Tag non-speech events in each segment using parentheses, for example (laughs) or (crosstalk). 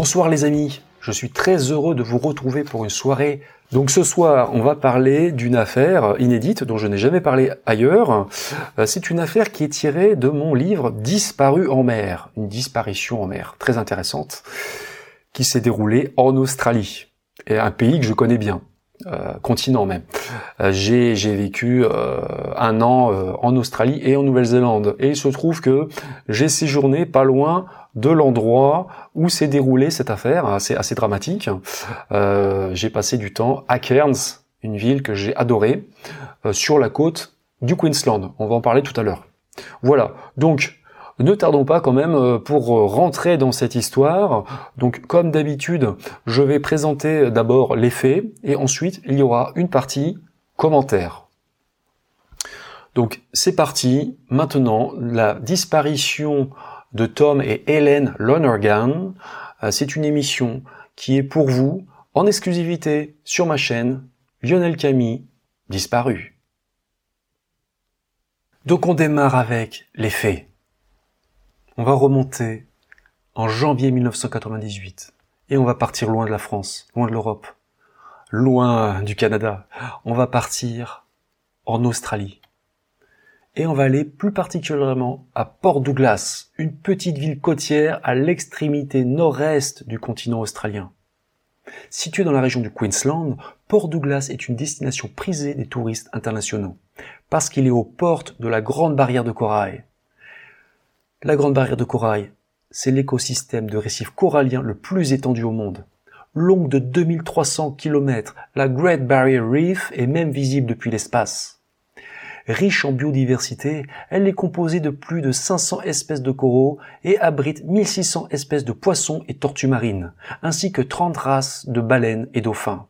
Bonsoir les amis, je suis très heureux de vous retrouver pour une soirée. Donc ce soir, on va parler d'une affaire inédite dont je n'ai jamais parlé ailleurs. Euh, c'est une affaire qui est tirée de mon livre Disparu en mer, une disparition en mer, très intéressante, qui s'est déroulée en Australie, un pays que je connais bien. Euh, continent même. Euh, j'ai vécu euh, un an en Australie et en Nouvelle-Zélande et il se trouve que j'ai séjourné pas loin de l'endroit où s'est déroulée cette affaire, c'est assez dramatique. j'ai passé du temps à Cairns, une ville que j'ai adorée, sur la côte du Queensland. On va en parler tout à l'heure. Voilà. Donc ne tardons pas quand même euh, pour euh, rentrer dans cette histoire. Donc comme d'habitude, je vais présenter d'abord les faits et ensuite il y aura une partie commentaire. Donc c'est parti. Maintenant, la disparition de Tom et Helen Lonergan, euh, c'est une émission qui est pour vous en exclusivité sur ma chaîne Lionel Camille disparu. Donc on démarre avec les faits. On va remonter en janvier 1998 et on va partir loin de la France, loin de l'Europe, loin du Canada. On va partir en Australie. Et on va aller plus particulièrement à Port Douglas, une petite ville côtière à l'extrémité nord-est du continent australien. Situé dans la région du Queensland, Port Douglas est une destination prisée des touristes internationaux, parce qu'il est aux portes de la Grande Barrière de Corail, la Grande Barrière de Corail, c'est l'écosystème de récifs coralliens le plus étendu au monde. Longue de 2300 km, la Great Barrier Reef est même visible depuis l'espace. Riche en biodiversité, elle est composée de plus de 500 espèces de coraux et abrite 1600 espèces de poissons et tortues marines, ainsi que 30 races de baleines et dauphins.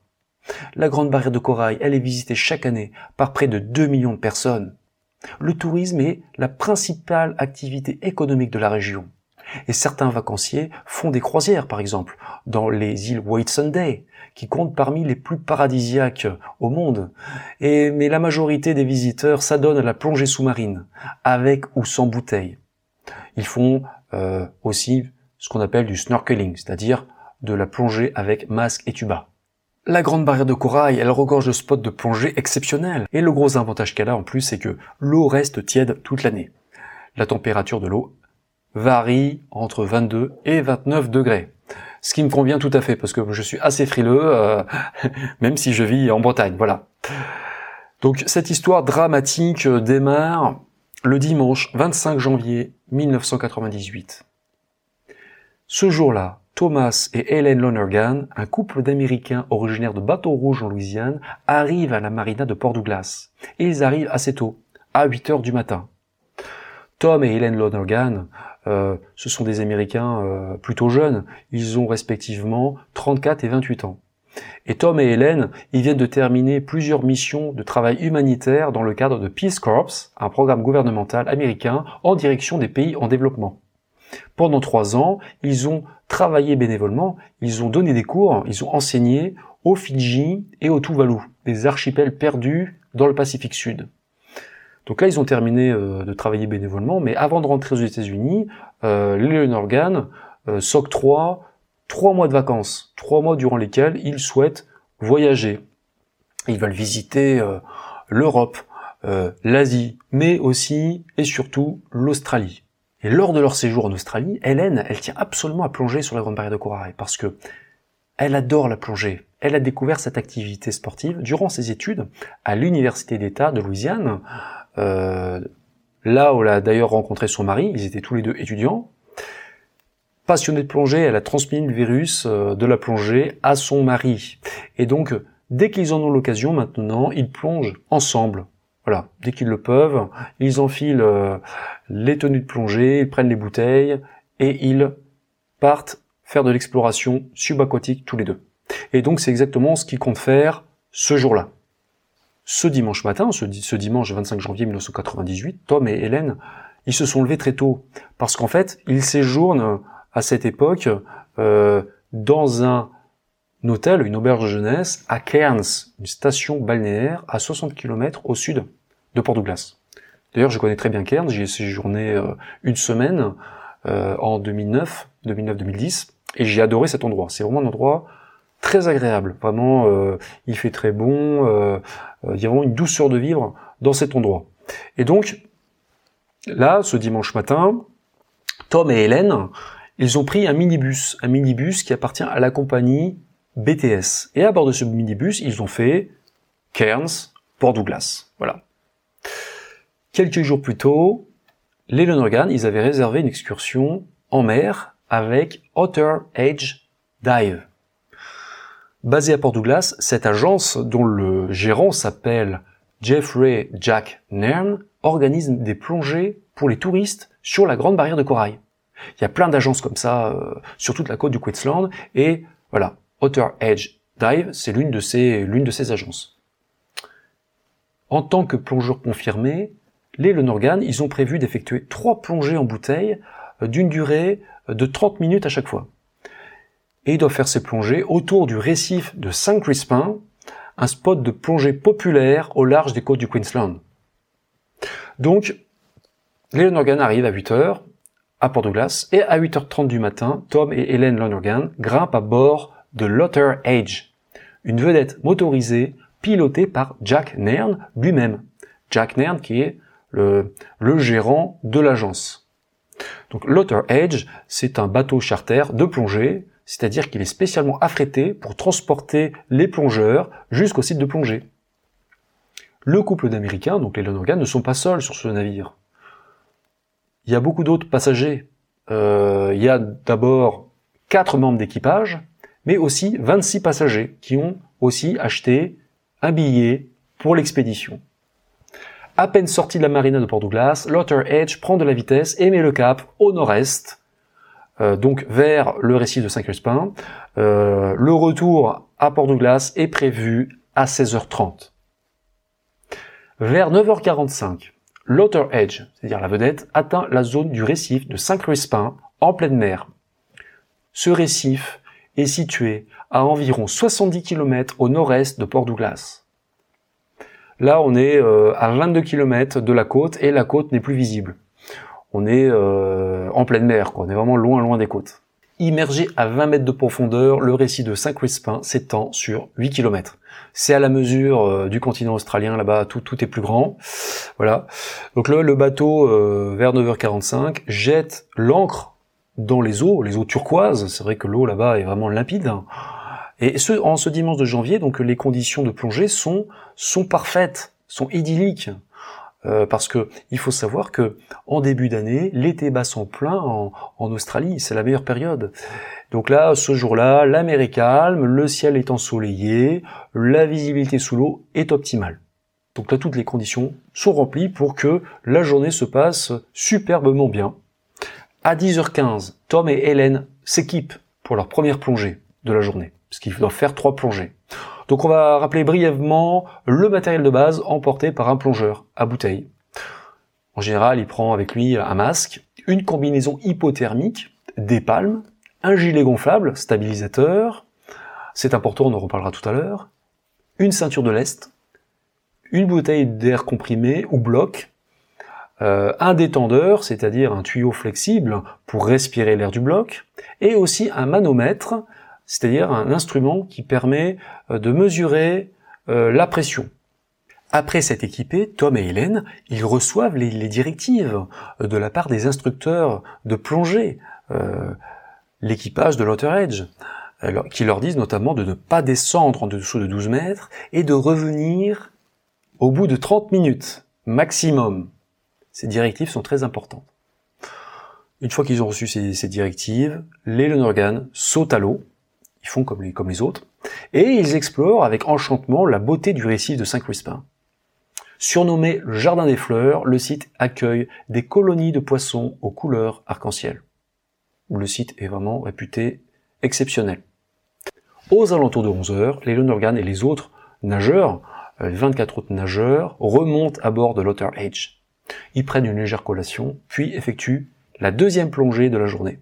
La Grande Barrière de Corail, elle est visitée chaque année par près de 2 millions de personnes. Le tourisme est la principale activité économique de la région. Et certains vacanciers font des croisières, par exemple, dans les îles Whitsunday, qui comptent parmi les plus paradisiaques au monde. Mais la majorité des visiteurs s'adonnent à la plongée sous-marine, avec ou sans bouteille. Ils font euh, aussi ce qu'on appelle du snorkeling, c'est-à-dire de la plongée avec masque et tuba. La grande barrière de corail, elle regorge de spots de plongée exceptionnels. Et le gros avantage qu'elle a en plus, c'est que l'eau reste tiède toute l'année. La température de l'eau varie entre 22 et 29 degrés. Ce qui me convient tout à fait, parce que je suis assez frileux, euh, (laughs) même si je vis en Bretagne, voilà. Donc cette histoire dramatique démarre le dimanche 25 janvier 1998. Ce jour-là, Thomas et Helen Lonergan, un couple d'Américains originaires de Baton Rouge en Louisiane, arrivent à la marina de Port Douglas. Et ils arrivent assez tôt, à 8 heures du matin. Tom et Helen Lonergan, euh, ce sont des Américains euh, plutôt jeunes. Ils ont respectivement 34 et 28 ans. Et Tom et Helen, ils viennent de terminer plusieurs missions de travail humanitaire dans le cadre de Peace Corps, un programme gouvernemental américain en direction des pays en développement. Pendant trois ans, ils ont travaillé bénévolement, ils ont donné des cours, ils ont enseigné aux Fidji et au Tuvalu, des archipels perdus dans le Pacifique Sud. Donc là, ils ont terminé euh, de travailler bénévolement, mais avant de rentrer aux États-Unis, euh, les Organ euh, s'octroient trois mois de vacances, trois mois durant lesquels ils souhaitent voyager. Ils veulent visiter euh, l'Europe, l'Asie, mais aussi et surtout l'Australie. Et lors de leur séjour en Australie, Hélène, elle tient absolument à plonger sur la Grande Barrière de Corail parce que elle adore la plongée. Elle a découvert cette activité sportive durant ses études à l'Université d'État de Louisiane, euh, là où elle a d'ailleurs rencontré son mari. Ils étaient tous les deux étudiants. Passionnée de plongée, elle a transmis le virus euh, de la plongée à son mari. Et donc, dès qu'ils en ont l'occasion maintenant, ils plongent ensemble voilà, dès qu'ils le peuvent, ils enfilent euh, les tenues de plongée, ils prennent les bouteilles et ils partent faire de l'exploration subaquatique tous les deux. Et donc c'est exactement ce qu'ils comptent faire ce jour-là. Ce dimanche matin, ce, dimanche 25 janvier 1998, Tom et Hélène, ils se sont levés très tôt parce qu'en fait, ils séjournent à cette époque euh, dans un hôtel, une auberge jeunesse à Cairns, une station balnéaire à 60 km au sud de Port Douglas. D'ailleurs, je connais très bien Cairns, j'y ai séjourné euh, une semaine euh, en 2009, 2009-2010, Et j'ai adoré cet endroit. C'est vraiment un endroit très agréable. Vraiment, euh, il fait très bon. Euh, euh, il y a vraiment une douceur de vivre dans cet endroit. Et donc, là, ce dimanche matin, Tom et Hélène, ils ont pris un minibus, un minibus qui appartient à la compagnie BTS. Et à bord de ce minibus, ils ont fait Cairns, Port Douglas. Voilà. Quelques jours plus tôt, les Lonergan, ils avaient réservé une excursion en mer avec Otter Edge Dive. Basée à Port Douglas, cette agence, dont le gérant s'appelle Jeffrey Jack Nairn, organise des plongées pour les touristes sur la Grande Barrière de Corail. Il y a plein d'agences comme ça euh, sur toute la côte du Queensland et voilà, Otter Edge Dive, c'est l'une de ces l'une de ces agences. En tant que plongeur confirmé, les Lenorgan, ils ont prévu d'effectuer trois plongées en bouteille euh, d'une durée de 30 minutes à chaque fois et ils doivent faire ces plongées autour du récif de Saint-Crispin, un spot de plongée populaire au large des côtes du Queensland. Donc, les Lonergan arrivent à 8h à Port-Douglas et à 8h30 du matin, Tom et Helen Lonergan grimpent à bord de Lotter Age, une vedette motorisée pilotée par Jack Nairn lui-même. Jack Nairn qui est le, le gérant de l'agence. Donc Lotter Edge, c'est un bateau charter de plongée c'est-à-dire qu'il est spécialement affrété pour transporter les plongeurs jusqu'au site de plongée. Le couple d'Américains, donc les Lonergan, ne sont pas seuls sur ce navire. Il y a beaucoup d'autres passagers. Euh, il y a d'abord quatre membres d'équipage, mais aussi 26 passagers qui ont aussi acheté un billet pour l'expédition. À peine sorti de la marina de Port Douglas, Lotter Edge prend de la vitesse et met le cap au nord-est euh, donc vers le récif de Saint-Crispin. Euh, le retour à Port-Douglas est prévu à 16h30. Vers 9h45, l'Outer Edge, c'est-à-dire la vedette, atteint la zone du récif de Saint-Crispin en pleine mer. Ce récif est situé à environ 70 km au nord-est de Port-Douglas. Là, on est euh, à 22 km de la côte et la côte n'est plus visible on est euh, en pleine mer, on est vraiment loin loin des côtes. Immergé à 20 mètres de profondeur, le récit de Saint-Crispin s'étend sur 8 km. C'est à la mesure euh, du continent australien, là-bas tout, est plus grand. Voilà. Donc là, le bateau, vers 9h45, jette l'ancre dans les eaux, les eaux turquoises. C'est vrai que l'eau là-bas est vraiment limpide. Et ce, en ce dimanche de janvier, donc les conditions de plongée sont, parfaites, sont idylliques. Euh, parce que il faut savoir que en début d'année, l'été bat son plein en, Australie, c'est la meilleure période. Donc là, ce jour-là, la mer est calme, le ciel est ensoleillé, la visibilité sous l'eau est optimale. Donc là, toutes les conditions sont remplies pour que la journée se passe superbement bien. À 10h15, Tom et Hélène s'équipent pour leur première plongée de la journée, parce qu'ils doivent faire trois plongées. Donc on va rappeler brièvement le matériel de base emporté par un plongeur à bouteille. En général, il prend avec lui un masque, une combinaison hypothermique, des palmes, un gilet gonflable, stabilisateur, c'est important, on en reparlera tout à l'heure, une ceinture de lest, une bouteille d'air comprimé ou bloc, euh, un détendeur, c'est-à-dire un tuyau flexible pour respirer l'air du bloc, et aussi un manomètre, c'est-à-dire un instrument qui permet euh, de mesurer euh, la pression. Après s'être équipé, Tom et Hélène, ils reçoivent les, directives de la part des instructeurs de plongée, l'équipage de l'Outer Edge, qui leur disent notamment de ne pas descendre en dessous de 12 mètres et de revenir au bout de 30 minutes maximum. Ces directives sont très importantes. Une fois qu'ils ont reçu ces, directives, les Lonergan sautent à l'eau, ils font comme les, comme les autres, et ils explorent avec enchantement la beauté du récif de Saint-Crispin. Surnommé le Jardin des Fleurs, le site accueille des colonies de poissons aux couleurs arc-en-ciel. Le site est vraiment réputé exceptionnel. Aux alentours de 11 heures, les Lonergan et les autres nageurs, les euh, 24 autres nageurs, remontent à bord de l'Otter H. Ils prennent une légère collation, puis effectuent la deuxième plongée de la journée.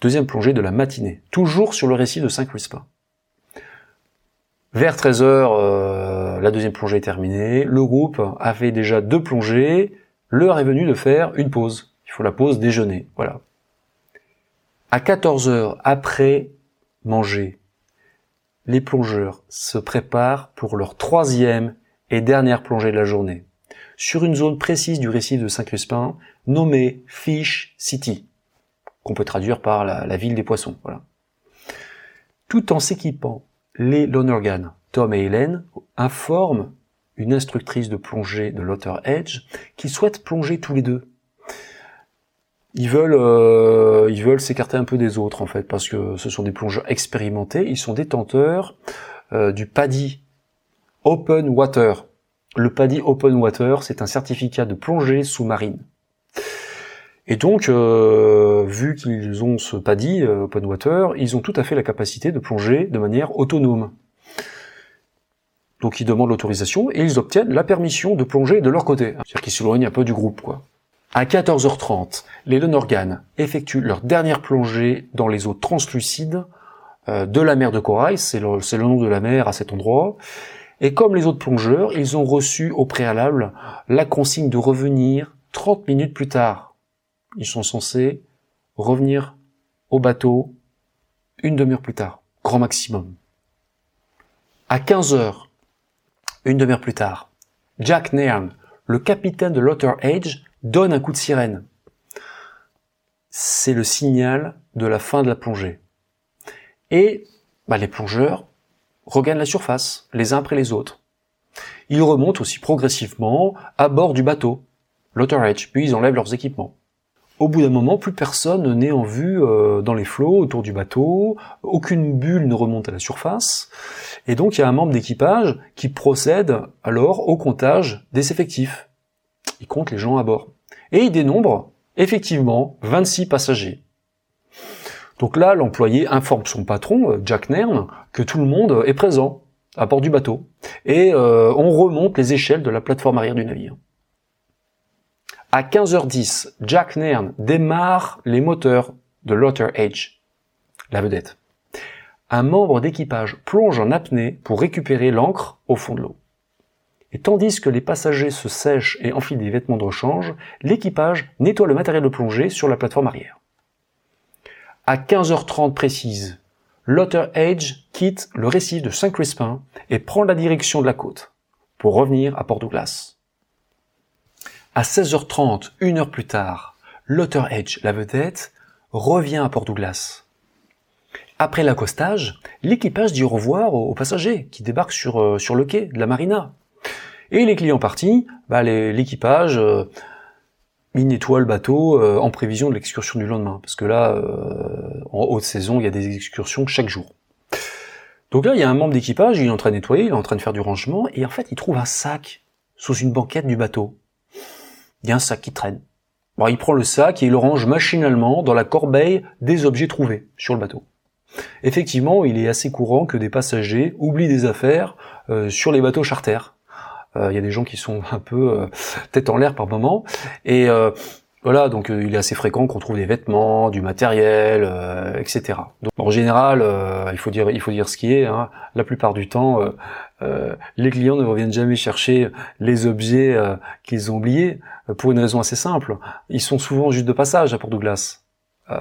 Deuxième plongée de la matinée, toujours sur le récit de Saint-Crispin. Vers 13h, euh, la deuxième plongée est terminée. Le groupe a fait déjà deux plongées. L'heure est venue de faire une pause. Il faut la pause déjeuner. Voilà. À 14 heures après manger, les plongeurs se préparent pour leur troisième et dernière plongée de la journée, sur une zone précise du récif de Saint-Crispin, nommée Fish City, qu'on peut traduire par la, ville des poissons. Tout en s'équipant, les Lonergan, Tom et Hélène, informent une instructrice de plongée de Lotter Edge qui souhaite plonger tous les deux. Ils veulent, euh, ils veulent s'écarter un peu des autres en fait, parce que ce sont des plongeurs expérimentés. Ils sont détenteurs euh, du PADI Open Water. Le PADI Open Water, c'est un certificat de plongée sous-marine. Et donc, euh, vu qu'ils ont ce PADI Open Water, ils ont tout à fait la capacité de plonger de manière autonome. Donc ils demandent l'autorisation et ils obtiennent la permission de plonger de leur côté. C'est-à-dire qu'ils s'éloignent un peu du groupe, quoi. À 14h30, les Lenorgan effectuent leur dernière plongée dans les eaux translucides euh, de la mer de Corail, c'est le, nom de la mer à cet endroit. Et comme les autres plongeurs, ils ont reçu au préalable la consigne de revenir 30 minutes plus tard. Ils sont censés revenir au bateau une demi-heure plus tard, grand maximum. À 15 heures, une demi-heure plus tard, Jack Nairn, le capitaine de Lotter Age, donne un coup de sirène. C'est le signal de la fin de la plongée. Et bah, les plongeurs regagnent la surface, les uns après les autres. Ils remontent aussi progressivement à bord du bateau, Edge, puis ils enlèvent leurs équipements. Au bout d'un moment, plus personne n'est en vue euh, dans les flots autour du bateau, aucune bulle ne remonte à la surface, et donc il y a un membre d'équipage qui procède alors au comptage des effectifs il compte les gens à bord. Et il dénombre effectivement 26 passagers. Donc là, l'employé informe son patron, euh, Jack Nairn, que tout le monde est présent à bord du bateau. Et euh, on remonte les échelles de la plateforme arrière du navire. À 15h10, Jack Nairn démarre les moteurs de Lotter Edge, la vedette. Un membre d'équipage plonge en apnée pour récupérer l'encre au fond de l'eau. Et tandis que les passagers se sèchent et enfilent des vêtements de rechange, l'équipage nettoie le matériel de plongée sur la plateforme arrière. À 15h30 précise, Lotter Edge quitte le récif de Saint-Crispin et prend la direction de la côte pour revenir à Port-Douglas. À 16h30, une heure plus tard, Lotter Edge, la vedette, revient à Port-Douglas. Après l'accostage, l'équipage dit au revoir aux passagers qui débarquent sur, euh, sur le quai de la marina et les clients partis, bah, l'équipage, euh, il nettoie le bateau euh, en prévision de l'excursion du lendemain. Parce que là, euh, en haute saison, il y a des excursions chaque jour. Donc là, il y a un membre d'équipage, il est en train de nettoyer, il est en train de faire du rangement, et en fait, il trouve un sac sous une banquette du bateau. Il y a un sac qui traîne. Bon, il prend le sac et il le range machinalement dans la corbeille des objets trouvés sur le bateau. Effectivement, il est assez courant que des passagers oublient des affaires sur les bateaux charters. Euh, il y a des gens qui sont un peu euh, tête en l'air par moment. Et euh, voilà, donc il est assez fréquent qu'on trouve des vêtements, du matériel, etc. Donc en général, il faut dire, il faut dire ce qui est. Hein. La plupart du temps, les clients ne reviennent jamais chercher les objets qu'ils ont oubliés pour une raison assez simple. Ils sont souvent juste de passage à Port Douglas. Euh,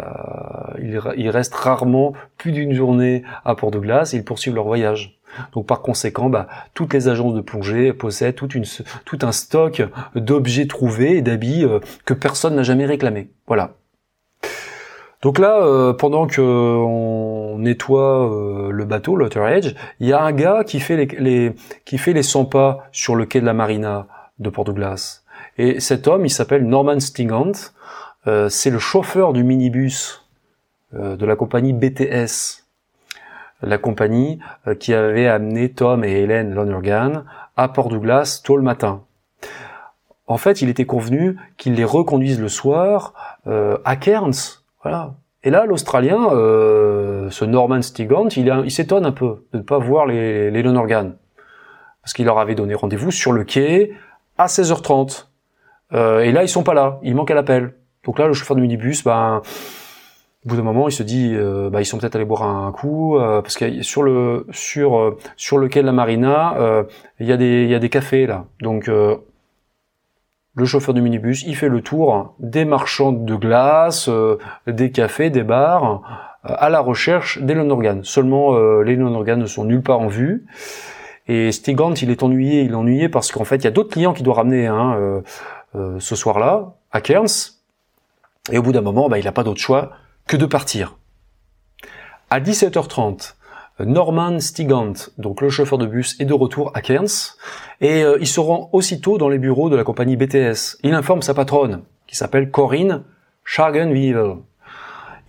ils, ils restent rarement plus d'une journée à Port Douglas et ils poursuivent leur voyage. Donc par conséquent, bah, toutes les agences de plongée possèdent tout un stock d'objets trouvés et d'habits euh, que personne n'a jamais réclamé. Voilà. Donc là, euh, pendant que on nettoie euh, le bateau, l'Outer Edge, il y a un gars qui fait les, qui fait les 100 pas sur le quai de la marina de Port Douglas. Et cet homme, il s'appelle Norman Stingant. c'est le chauffeur du minibus de la compagnie BTS la compagnie euh, qui avait amené Tom et Hélène Lonergan à Port Douglas tôt le matin. En fait, il était convenu qu'ils les reconduisent le soir euh, à Cairns. Voilà. Et là, l'Australien, euh, ce Norman Stigant, il, s'étonne un peu de ne pas voir les, les Lonergan. Parce qu'il leur avait donné rendez-vous sur le quai à 16h30. et là, ils sont pas là. Ils manquent à l'appel. Donc là, le chauffeur de minibus, ben, bout d'un moment, il se dit, euh, bah, ils sont peut-être allés boire un coup, euh, parce que sur le sur euh, sur lequel la marina, il y a des il y a des cafés là. Donc le le chauffeur du minibus, il fait le tour des marchands de glace, euh, des cafés, des bars, euh, à la recherche des Lonorgan. Seulement, euh, les Lonorgan ne sont nulle part en vue. Et Stigant, il est ennuyé, il est ennuyé parce qu'en fait, il y a d'autres clients qu'il doit ramener hein, ce soir-là, à Cairns. Et au bout d'un moment, bah, il n'a pas d'autre choix que de partir. À 17h30, Norman Stigant, donc le chauffeur de bus, est de retour à Cairns et euh, il se rend aussitôt dans les bureaux de la compagnie BTS. Il informe sa patronne, qui s'appelle Corinne Schagenweevil.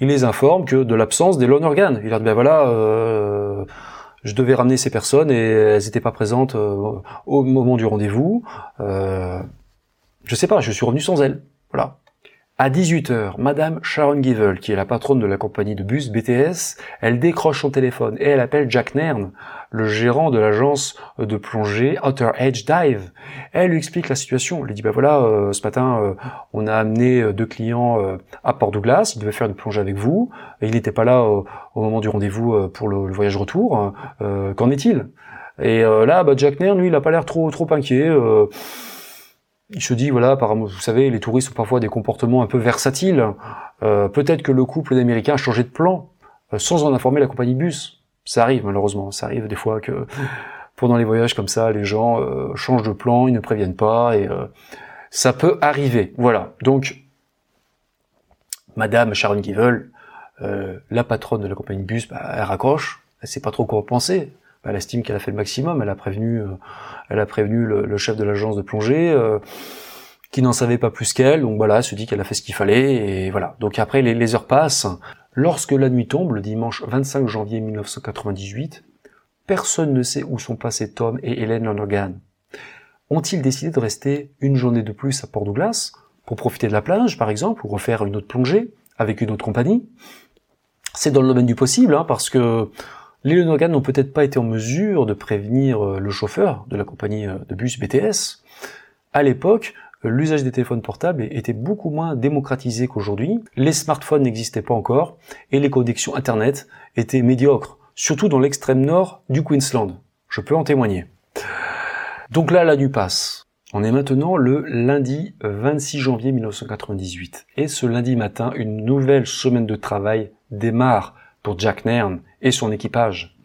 Il les informe que de l'absence des Lonergan. Il leur dit ben voilà, euh, je devais ramener ces personnes et elles n'étaient pas présentes euh, au moment du rendez-vous. Euh, je sais pas, je suis revenu sans elles. Voilà. À 18h, Madame Sharon Givel, qui est la patronne de la compagnie de bus BTS, elle décroche son téléphone et elle appelle Jack Nairn, le gérant de l'agence de plongée Outer Edge Dive. Elle lui explique la situation. Elle lui dit, bah voilà, euh, ce matin, euh, on a amené euh, deux clients à Port Douglas, ils devaient faire une plongée avec vous, et il n'était pas là au moment du rendez-vous pour le, voyage retour. Qu'en est-il? Et là, bah, Jack Nairn, lui, il a pas l'air trop, trop inquiet il se dit voilà, vous savez, les touristes ont parfois des comportements un peu versatiles. Euh, peut-être que le couple d'Américains a changé de plan euh, sans en informer la compagnie bus. Ça arrive malheureusement, ça arrive des fois que pendant les voyages comme ça, les gens euh, changent de plan, ils ne préviennent pas et ça peut arriver. Voilà. Donc, Madame Sharon Givel, la patronne de la compagnie bus, bah, elle raccroche. Elle sait pas trop quoi penser elle estime qu'elle a fait le maximum. Elle a prévenu, euh, elle a prévenu le, chef de l'agence de plongée, euh, qui n'en savait pas plus qu'elle. Donc voilà, elle se dit qu'elle a fait ce qu'il fallait et voilà. Donc après, les, heures passent. Lorsque la nuit tombe, le dimanche 25 janvier 1998, personne ne sait où sont passés Tom et Hélène Lonergan. Ont-ils décidé de rester une journée de plus à Port Douglas pour profiter de la plage, par exemple, ou refaire une autre plongée avec une autre compagnie? C'est dans le domaine du possible, hein, parce que les Lonergan n'ont peut-être pas été en mesure de prévenir euh, le chauffeur de la compagnie euh, de bus BTS. À l'époque, euh, l'usage des téléphones portables était beaucoup moins démocratisé qu'aujourd'hui. Les smartphones n'existaient pas encore et les connexions Internet étaient médiocres, surtout dans l'extrême nord du Queensland. Je peux en témoigner. Donc là, la nuit passe. On est maintenant le lundi 26 janvier 1998. Et ce lundi matin, une nouvelle semaine de travail démarre pour Jack Nairn et son équipage.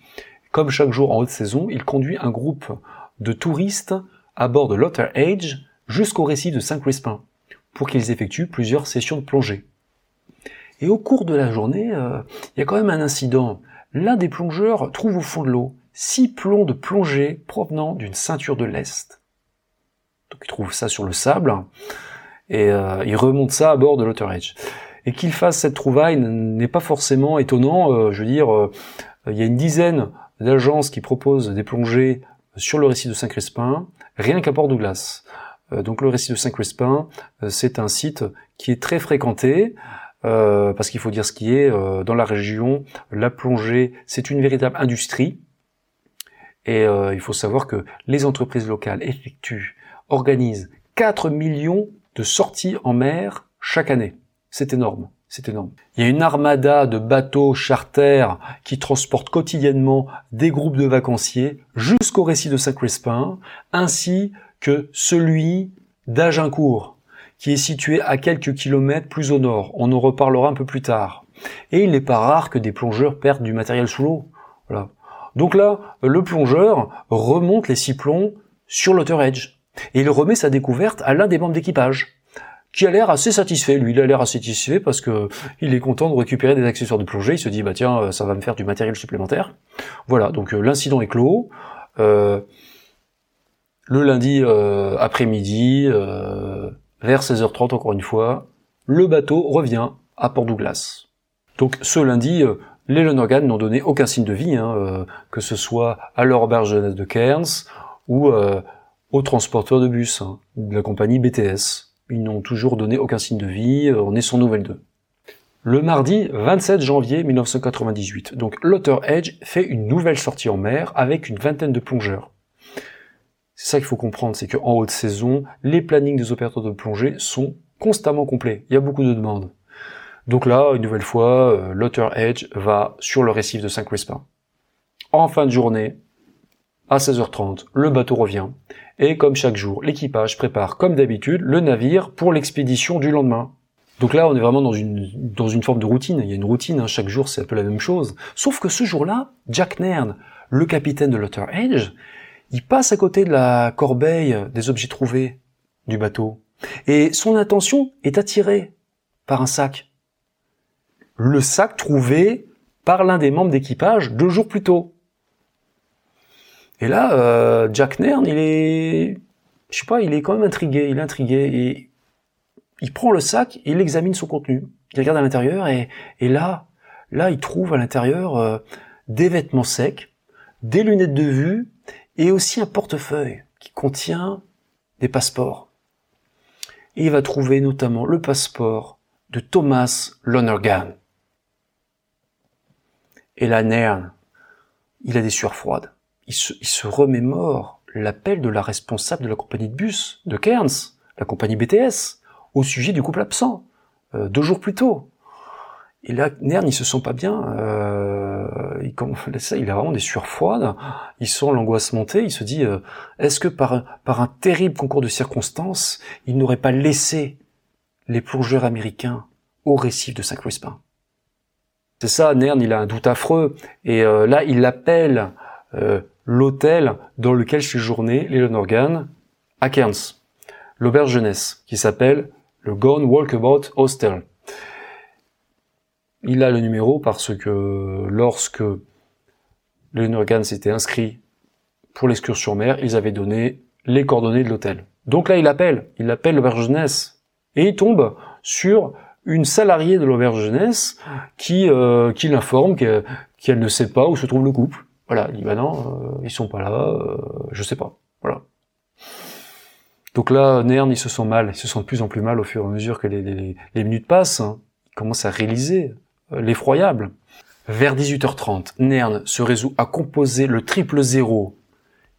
Comme chaque jour en haute saison, il conduit un groupe de touristes à bord de l'Otter Age jusqu'au récif de Saint-Crispin pour qu'ils effectuent plusieurs sessions de plongée. Et au cours de la journée, euh, il y a quand même un incident. L'un des plongeurs trouve au fond de l'eau six plombs de plongée provenant d'une ceinture de l'Est. Donc il trouve ça sur le sable et euh, il remonte ça à bord de l'Otter Edge et qu'il fasse cette trouvaille n'est pas forcément étonnant. Euh, je veux dire, euh, il y a une dizaine d'agences qui proposent des plongées sur le récit de Saint-Crespin, rien qu'à Port-Douglas. Euh, donc le récit de Saint-Crespin, c'est un site qui est très fréquenté, parce qu'il faut dire ce qui est, dans la région, la plongée, c'est une véritable industrie. Et il faut savoir que les entreprises locales effectuent, organisent 4 millions de sorties en mer chaque année. C'est énorme. C'est énorme. Il y a une armada de bateaux charters qui transportent quotidiennement des groupes de vacanciers jusqu'au récit de Saint-Crespin, ainsi que celui d'Agincourt, qui est situé à quelques kilomètres plus au nord. On en reparlera un peu plus tard. Et il n'est pas rare que des plongeurs perdent du matériel sous l'eau. Voilà. Donc là, le plongeur remonte les six plombs sur l'Otter Edge. Et il remet sa découverte à l'un des membres d'équipage qui a l'air assez satisfait. Lui, il a l'air assez satisfait parce que il est content de récupérer des accessoires de plongée. Il se dit, bah tiens, euh, ça va me faire du matériel supplémentaire. Voilà, donc euh, l'incident est clos. Euh, le lundi après-midi, vers 16h30 encore une fois, le bateau revient à Port Douglas. Donc ce lundi, les Lonergan n'ont donné aucun signe de vie, hein, que ce soit à leur auberge de Cairns ou au transporteur de bus hein, de la compagnie BTS. Ils n'ont toujours donné aucun signe de vie, euh, on est sans nouvelles d'eux. Le mardi 27 janvier 1998, donc l'Otter Edge fait une nouvelle sortie en mer avec une vingtaine de plongeurs. C'est ça qu'il faut comprendre, c'est qu'en haute saison, les plannings des opérateurs de plongée sont constamment complets. Il y a beaucoup de demandes. Donc là, une nouvelle fois, euh, l'Otter Edge va sur le récif de Saint-Crispin. En fin de journée, à 16h30, le bateau revient, et comme chaque jour, l'équipage prépare comme d'habitude le navire pour l'expédition du lendemain. Donc là, on est vraiment dans une, dans une forme de routine. Il y a une routine, hein. chaque jour c'est un peu la même chose. Sauf que ce jour-là, Jack Nairn, le capitaine de l'Otter Edge, il passe à côté de la corbeille des objets trouvés du bateau. Et son attention est attirée par un sac. Le sac trouvé par l'un des membres d'équipage deux jours plus tôt. Et là, euh, Jack Nairn, il est, je sais pas, il est quand même intrigué, il est intrigué et il prend le sac et il examine son contenu. Il regarde à l'intérieur et, là, là, il trouve à l'intérieur euh, des vêtements secs, des lunettes de vue et aussi un portefeuille qui contient des passeports. Et il va trouver notamment le passeport de Thomas Lonergan. Et là, Nairn, il a des sueurs froides. Il se, il se remémore l'appel de la responsable de la compagnie de bus de Cairns, la compagnie BTS, au sujet du couple absent, euh, deux jours plus tôt. Et là, Nern, il se sent pas bien. Euh, il, (laughs) il a vraiment des sueurs froides. Il sent l'angoisse monter. Il se dit euh, est-ce que par, par un terrible concours de circonstances, il n'aurait pas laissé les plongeurs américains au récif de Saint-Crispin? C'est ça, Nern, il a un doute affreux. Et euh, là, il appelle euh, l'hôtel dans lequel séjournaient les Lonergan à Cairns, l'auberge jeunesse, qui s'appelle le Gone Walkabout Hostel. Il a le numéro parce que lorsque les Norgan s'étaient inscrits pour l'excursion mer, ils avaient donné les coordonnées de l'hôtel. Donc là, il appelle, il appelle l'auberge jeunesse et il tombe sur une salariée de l'auberge jeunesse qui, euh, qui l'informe qu'elle ne sait pas où se trouve le couple. Voilà, il dit bah non, euh, ils sont pas là, euh, je sais pas. Voilà. Donc là, Nern, il se sent mal, il se sent de plus en plus mal au fur et à mesure que les, minutes passent. Hein. Il commence à réaliser euh, l'effroyable. Vers 18h30, Nern se résout à composer le triple zéro,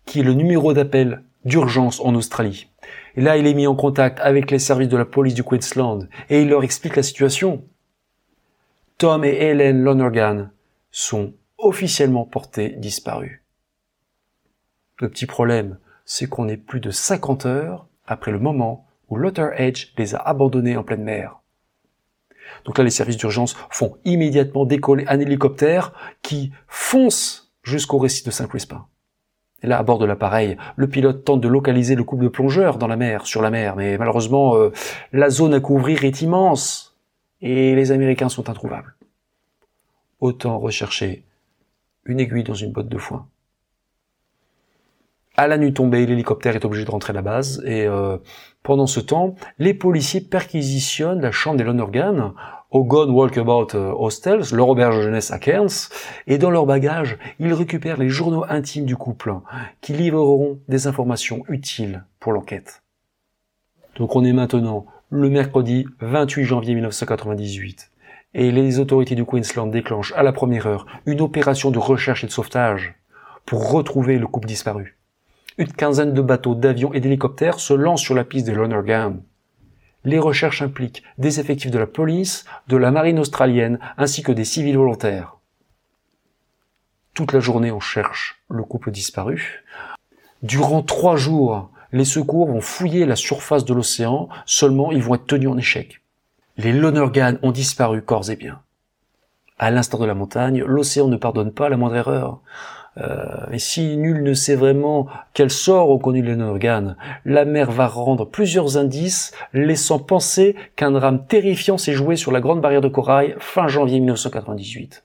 qui est le numéro d'appel d'urgence en Australie. Et là, il est mis en contact avec les services de la police du Queensland et il leur explique la situation. Tom et Helen Lonergan sont officiellement portés disparus. Le petit problème, c'est qu'on est plus de 50 heures après le moment où Lotter Edge les a abandonnés en pleine mer. Donc là, les services d'urgence font immédiatement décoller un hélicoptère qui fonce jusqu'au récit de Saint-Crispin. Et là, à bord de l'appareil, le pilote tente de localiser le couple de plongeurs dans la mer, sur la mer, mais malheureusement, euh, la zone à couvrir est immense et les Américains sont introuvables. Autant rechercher une aiguille dans une botte de foin. À la nuit tombée, l'hélicoptère est obligé de rentrer à la base et euh, pendant ce temps, les policiers perquisitionnent la chambre des Lonergan au Gone Walkabout euh, Hostels, leur auberge jeunesse à Cairns, et dans leur bagage, ils récupèrent les journaux intimes du couple qui livreront des informations utiles pour l'enquête. Donc on est maintenant le mercredi 28 janvier 1998 et les autorités du Queensland déclenchent à la première heure une opération de recherche et de sauvetage pour retrouver le couple disparu une quinzaine de bateaux, d'avions et d'hélicoptères se lancent sur la piste des Lonergan. Les recherches impliquent des effectifs de la police, de la marine australienne, ainsi que des civils volontaires. Toute la journée, on cherche le couple disparu. Durant trois jours, les secours vont fouiller la surface de l'océan, seulement ils vont être tenus en échec. Les Lonergan ont disparu corps et biens. À l'instant de la montagne, l'océan ne pardonne pas la moindre erreur. Euh, et si nul ne sait vraiment quel sort ont connu les organes, la mer va rendre plusieurs indices, laissant penser qu'un drame terrifiant s'est joué sur la grande barrière de corail fin janvier 1998.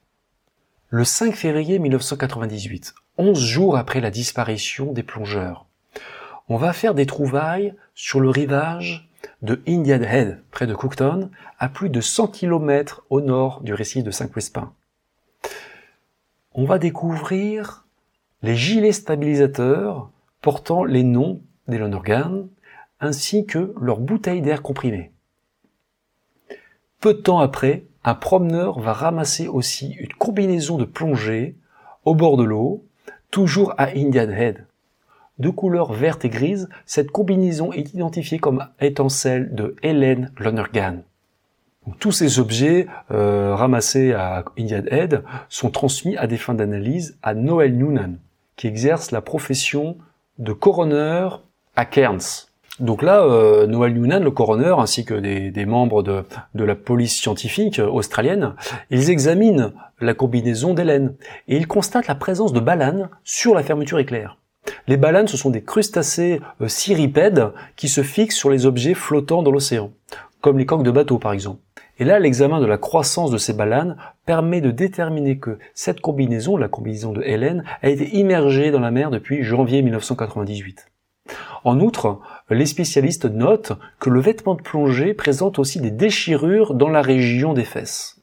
Le 5 février 1998, 11 jours après la disparition des plongeurs, on va faire des trouvailles sur le rivage de Indian Head, près de Cooktown, à plus de 100 km au nord du récif de Saint-Crispin. On va découvrir les gilets stabilisateurs portant les noms des Lonergan ainsi que leurs bouteilles d'air comprimé. Peu de temps après, un promeneur va ramasser aussi une combinaison de plongée au bord de l'eau, toujours à Indian Head. De couleur verte et grise, cette combinaison est identifiée comme étant celle de Helen Lonergan tous ces objets euh, ramassés à Indian Head sont transmis à des fins d'analyse à Noel Noonan, qui exerce la profession de coroner à Cairns. Donc là, euh, Noel Noonan, le coroner, ainsi que des, membres de, la police scientifique australienne, ils examinent la combinaison d'Hélène et ils constatent la présence de balanes sur la fermeture éclair. Les balanes, ce sont des crustacés euh, cirripèdes qui se fixent sur les objets flottants dans l'océan, comme les coques de bateau par exemple. Et là, l'examen de la croissance de ces balanes permet de déterminer que cette combinaison, la combinaison de Hélène, a été immergée dans la mer depuis janvier 1998. En outre, les spécialistes notent que le vêtement de plongée présente aussi des déchirures dans la région des fesses.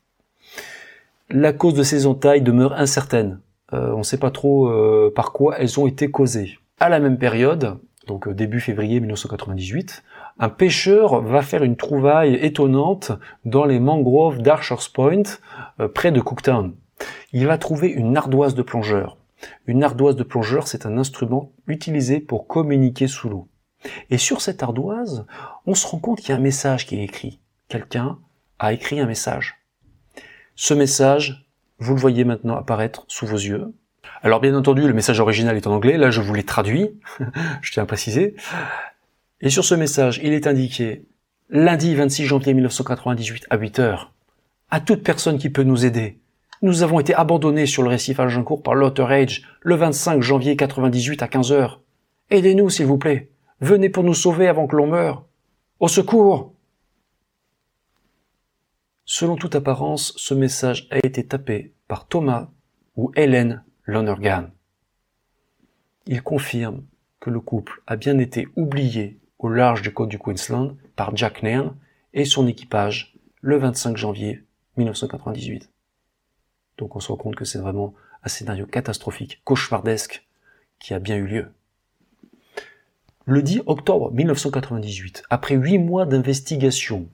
La cause de ces entailles demeure incertaine. Euh, on ne sait pas trop euh, par quoi elles ont été causées. À la même période, donc euh, début février 1998, un pêcheur va faire une trouvaille étonnante dans les mangroves d'Archer's Point, près de Cooktown. Il va trouver une ardoise de plongeur. Une ardoise de plongeur, c'est un instrument utilisé pour communiquer sous l'eau. Et sur cette ardoise, on se rend compte qu'il y a un message qui est écrit. Quelqu'un a écrit un message. Ce message, vous le voyez maintenant apparaître sous vos yeux. Alors bien entendu, le message original est en anglais, là je vous l'ai traduit, (laughs) je tiens à préciser. Et sur ce message, il est indiqué lundi 26 janvier 1998 à 8 heures. À toute personne qui peut nous aider, nous avons été abandonnés sur le récif Agincourt par l'Otter Age le 25 janvier 98 à 15 heures. Aidez-nous, s'il vous plaît. Venez pour nous sauver avant que l'on meure. Au secours! Selon toute apparence, ce message a été tapé par Thomas ou Hélène Lonergan. Il confirme que le couple a bien été oublié au large du côte du Queensland par Jack Nairn et son équipage le 25 janvier 1998. Donc on se rend compte que c'est vraiment un scénario catastrophique, cauchemardesque, qui a bien eu lieu. Le 10 octobre 1998, après huit mois d'investigation,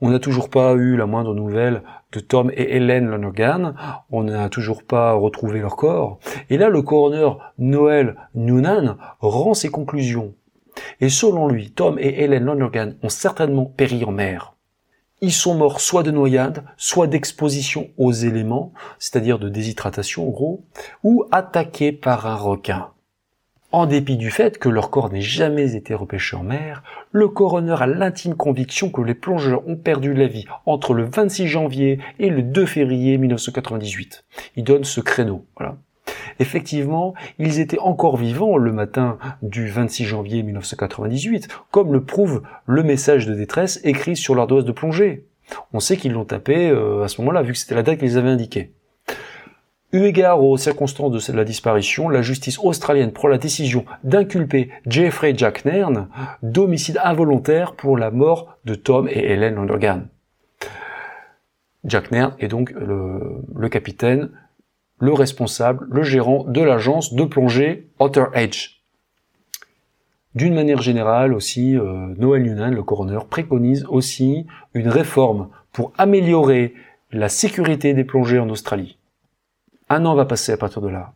on n'a toujours pas eu la moindre nouvelle de Tom et Helen Lonergan, on n'a toujours pas retrouvé leur corps, et là le coroner Noel Noonan rend ses conclusions. Et selon lui, Tom et Helen Lonergan ont certainement péri en mer. Ils sont morts soit de noyade, soit d'exposition aux éléments, c'est-à-dire de déshydratation en gros, ou attaqués par un requin. En dépit du fait que leur corps n'ait jamais été repêché en mer, le coroner a l'intime conviction que les plongeurs ont perdu la vie entre le 26 janvier et le 2 février 1998. Il donne ce créneau. Effectivement, ils étaient encore vivants le matin du 26 janvier 1998, comme le prouve le message de détresse écrit sur leur dose de plongée. On sait qu'ils l'ont tapé euh, à ce moment-là, vu que c'était la date qu'ils avaient indiquée. Eu égard aux circonstances de la disparition, la justice australienne prend la décision d'inculper Jeffrey Jack Nairn d'homicide involontaire pour la mort de Tom et Helen Lonergan. Jack Nairn est donc le capitaine le responsable, le gérant de l'agence de plongée Otter Edge. D'une manière générale aussi, euh, Noël le coroner, préconise aussi une réforme pour améliorer la sécurité des plongées en Australie. Un an va passer à partir de là.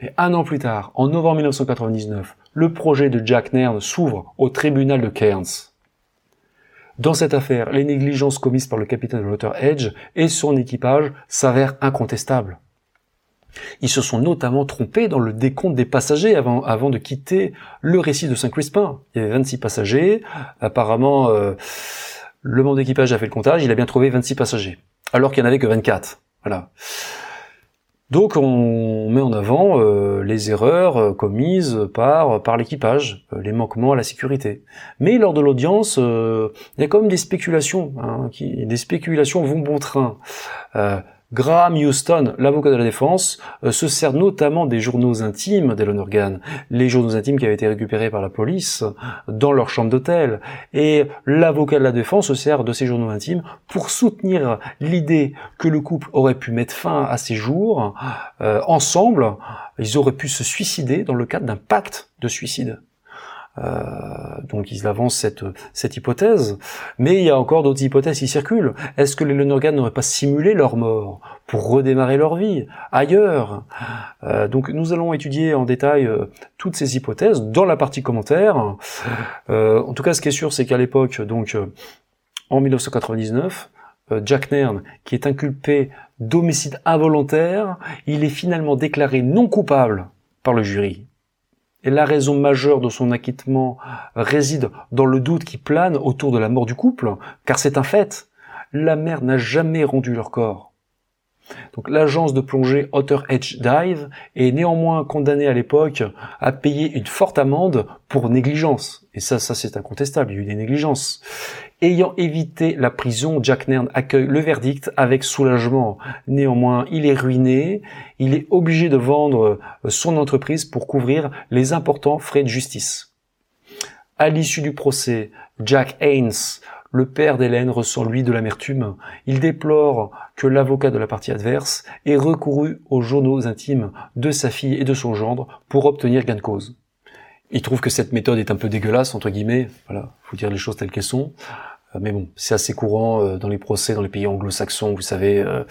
Et un an plus tard, en novembre 1999, le projet de Jack Nairn s'ouvre au tribunal de Cairns. Dans cette affaire, les négligences commises par le capitaine de l'Otter Edge et son équipage s'avèrent incontestables. Ils se sont notamment trompés dans le décompte des passagers avant, avant de quitter le récit de Saint-Crispin. Il y avait 26 passagers. Apparemment, euh, le membre d'équipage a fait le comptage, il a bien trouvé 26 passagers. Alors qu'il n'y en avait que 24. Voilà. Donc on met en avant euh, les erreurs euh, commises par, par l'équipage, les manquements à la sécurité. Mais lors de l'audience, il y a quand même des spéculations, hein, qui, des spéculations vont bon train. Graham Houston, l'avocat de la défense, euh, se sert notamment des journaux intimes d'Elon Organ, les journaux intimes qui avaient été récupérés par la police dans leur chambre d'hôtel. Et l'avocat de la défense se sert de ces journaux intimes pour soutenir l'idée que le couple aurait pu mettre fin à ses jours euh, ensemble. Ils auraient pu se suicider dans le cadre d'un pacte de suicide. Euh, donc ils avancent cette, hypothèse, mais il y a encore d'autres hypothèses qui circulent. Est-ce que les Lonergan n'auraient pas simulé leur mort pour redémarrer leur vie ailleurs? Euh, Donc nous allons étudier en détail euh, toutes ces hypothèses dans la partie commentaire. en tout cas, ce qui est sûr, c'est qu'à l'époque, donc en 1999, Jack Nairn, qui est inculpé d'homicide involontaire, il est finalement déclaré non coupable par le jury. Et la raison majeure de son acquittement réside dans le doute qui plane autour de la mort du couple, car c'est un fait, la mère n'a jamais rendu leur corps. Donc l'agence de plongée Otter Edge Dive est néanmoins condamnée à l'époque à payer une forte amende pour négligence. Et ça, ça c'est incontestable, il y a eu des négligences. Ayant évité la prison, Jack Nairn accueille le verdict avec soulagement. Néanmoins, il est ruiné, il est obligé de vendre son entreprise pour couvrir les importants frais de justice. À l'issue du procès, Jack Haynes le père d'Hélène ressent lui de l'amertume. Il déplore que l'avocat de la partie adverse ait recouru aux journaux intimes de sa fille et de son gendre pour obtenir gain de cause. Il trouve que cette méthode est un peu dégueulasse, entre guillemets. Voilà, faut dire les choses telles qu'elles sont. Euh, mais bon, c'est assez courant euh, dans les procès dans les pays anglo-saxons, vous savez. Euh,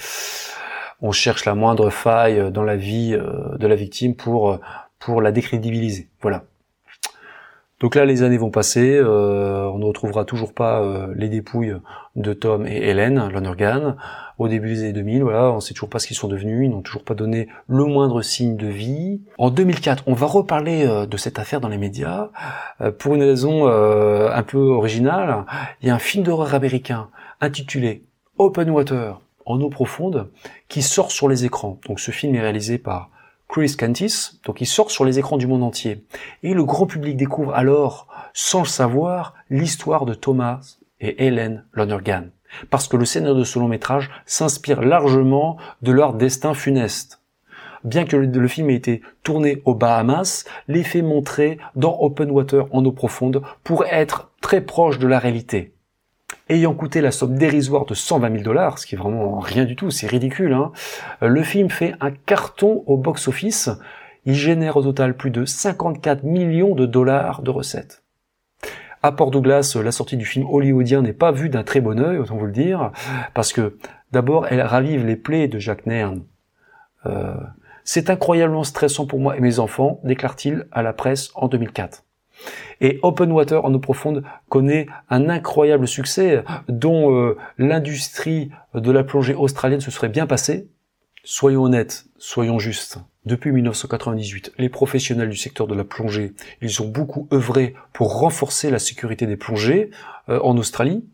on cherche la moindre faille dans la vie de la victime pour pour la décrédibiliser. Voilà. Donc là, les années vont passer, euh, on ne retrouvera toujours pas euh, les dépouilles de Tom et Hélène Lonergan. Au début des années 2000, voilà, on sait toujours pas ce qu'ils sont devenus, ils n'ont toujours pas donné le moindre signe de vie. En 2004, on va reparler euh, de cette affaire dans les médias pour une raison un peu originale. Il y a un film d'horreur américain intitulé Open Water en eau profonde qui sort sur les écrans. Donc ce film est réalisé par Chris Cantis, donc il sort sur les écrans du monde entier. Et le grand public découvre alors, sans le savoir, l'histoire de Thomas et Helen Lonergan. Parce que le scénario de ce long métrage s'inspire largement de leur destin funeste. Bien que le, film ait été tourné aux Bahamas, l'effet montré dans Open Water en eau profonde pourrait être très proche de la réalité ayant coûté la somme dérisoire de 120 000 dollars, ce qui est vraiment rien du tout, c'est ridicule, hein, le film fait un carton au box-office. Il génère au total plus de 54 millions de dollars de recettes. À Port Douglas, la sortie du film hollywoodien n'est pas vue d'un très bon œil, autant vous le dire, parce que d'abord, elle ravive les plaies de Jack Nairn. Euh, c'est incroyablement stressant pour moi et mes enfants, déclare-t-il à la presse en 2004. Et Open Water en eau profonde connaît un incroyable succès dont euh, l'industrie de la plongée australienne se serait bien passée. Soyons honnêtes, soyons justes. Depuis 1998, les professionnels du secteur de la plongée, ils ont beaucoup œuvré pour renforcer la sécurité des plongées euh, en Australie.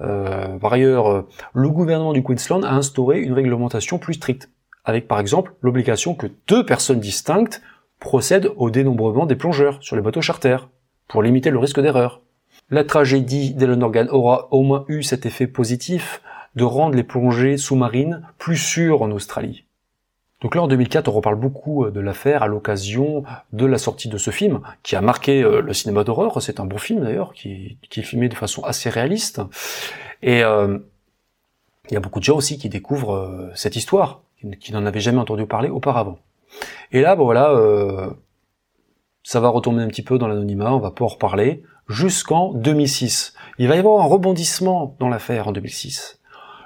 Euh, par ailleurs, le gouvernement du Queensland a instauré une réglementation plus stricte, avec par exemple l'obligation que deux personnes distinctes procèdent au dénombrement des plongeurs sur les bateaux charters pour limiter le risque d'erreur. La tragédie d'Eleanorgan aura au moins eu cet effet positif de rendre les plongées sous-marines plus sûres en Australie. Donc là, en 2004, on reparle beaucoup euh, de l'affaire à l'occasion de la sortie de ce film, qui a marqué euh, le cinéma d'horreur. C'est un bon film d'ailleurs, qui, est filmé de façon assez réaliste. Et euh, il y a beaucoup de gens aussi qui découvrent cette histoire, qui, n'en avaient jamais entendu parler auparavant. Et là, bon, voilà, ça va retomber un petit peu dans l'anonymat, on va pas en reparler, jusqu'en 2006. Il va y avoir un rebondissement dans l'affaire en 2006.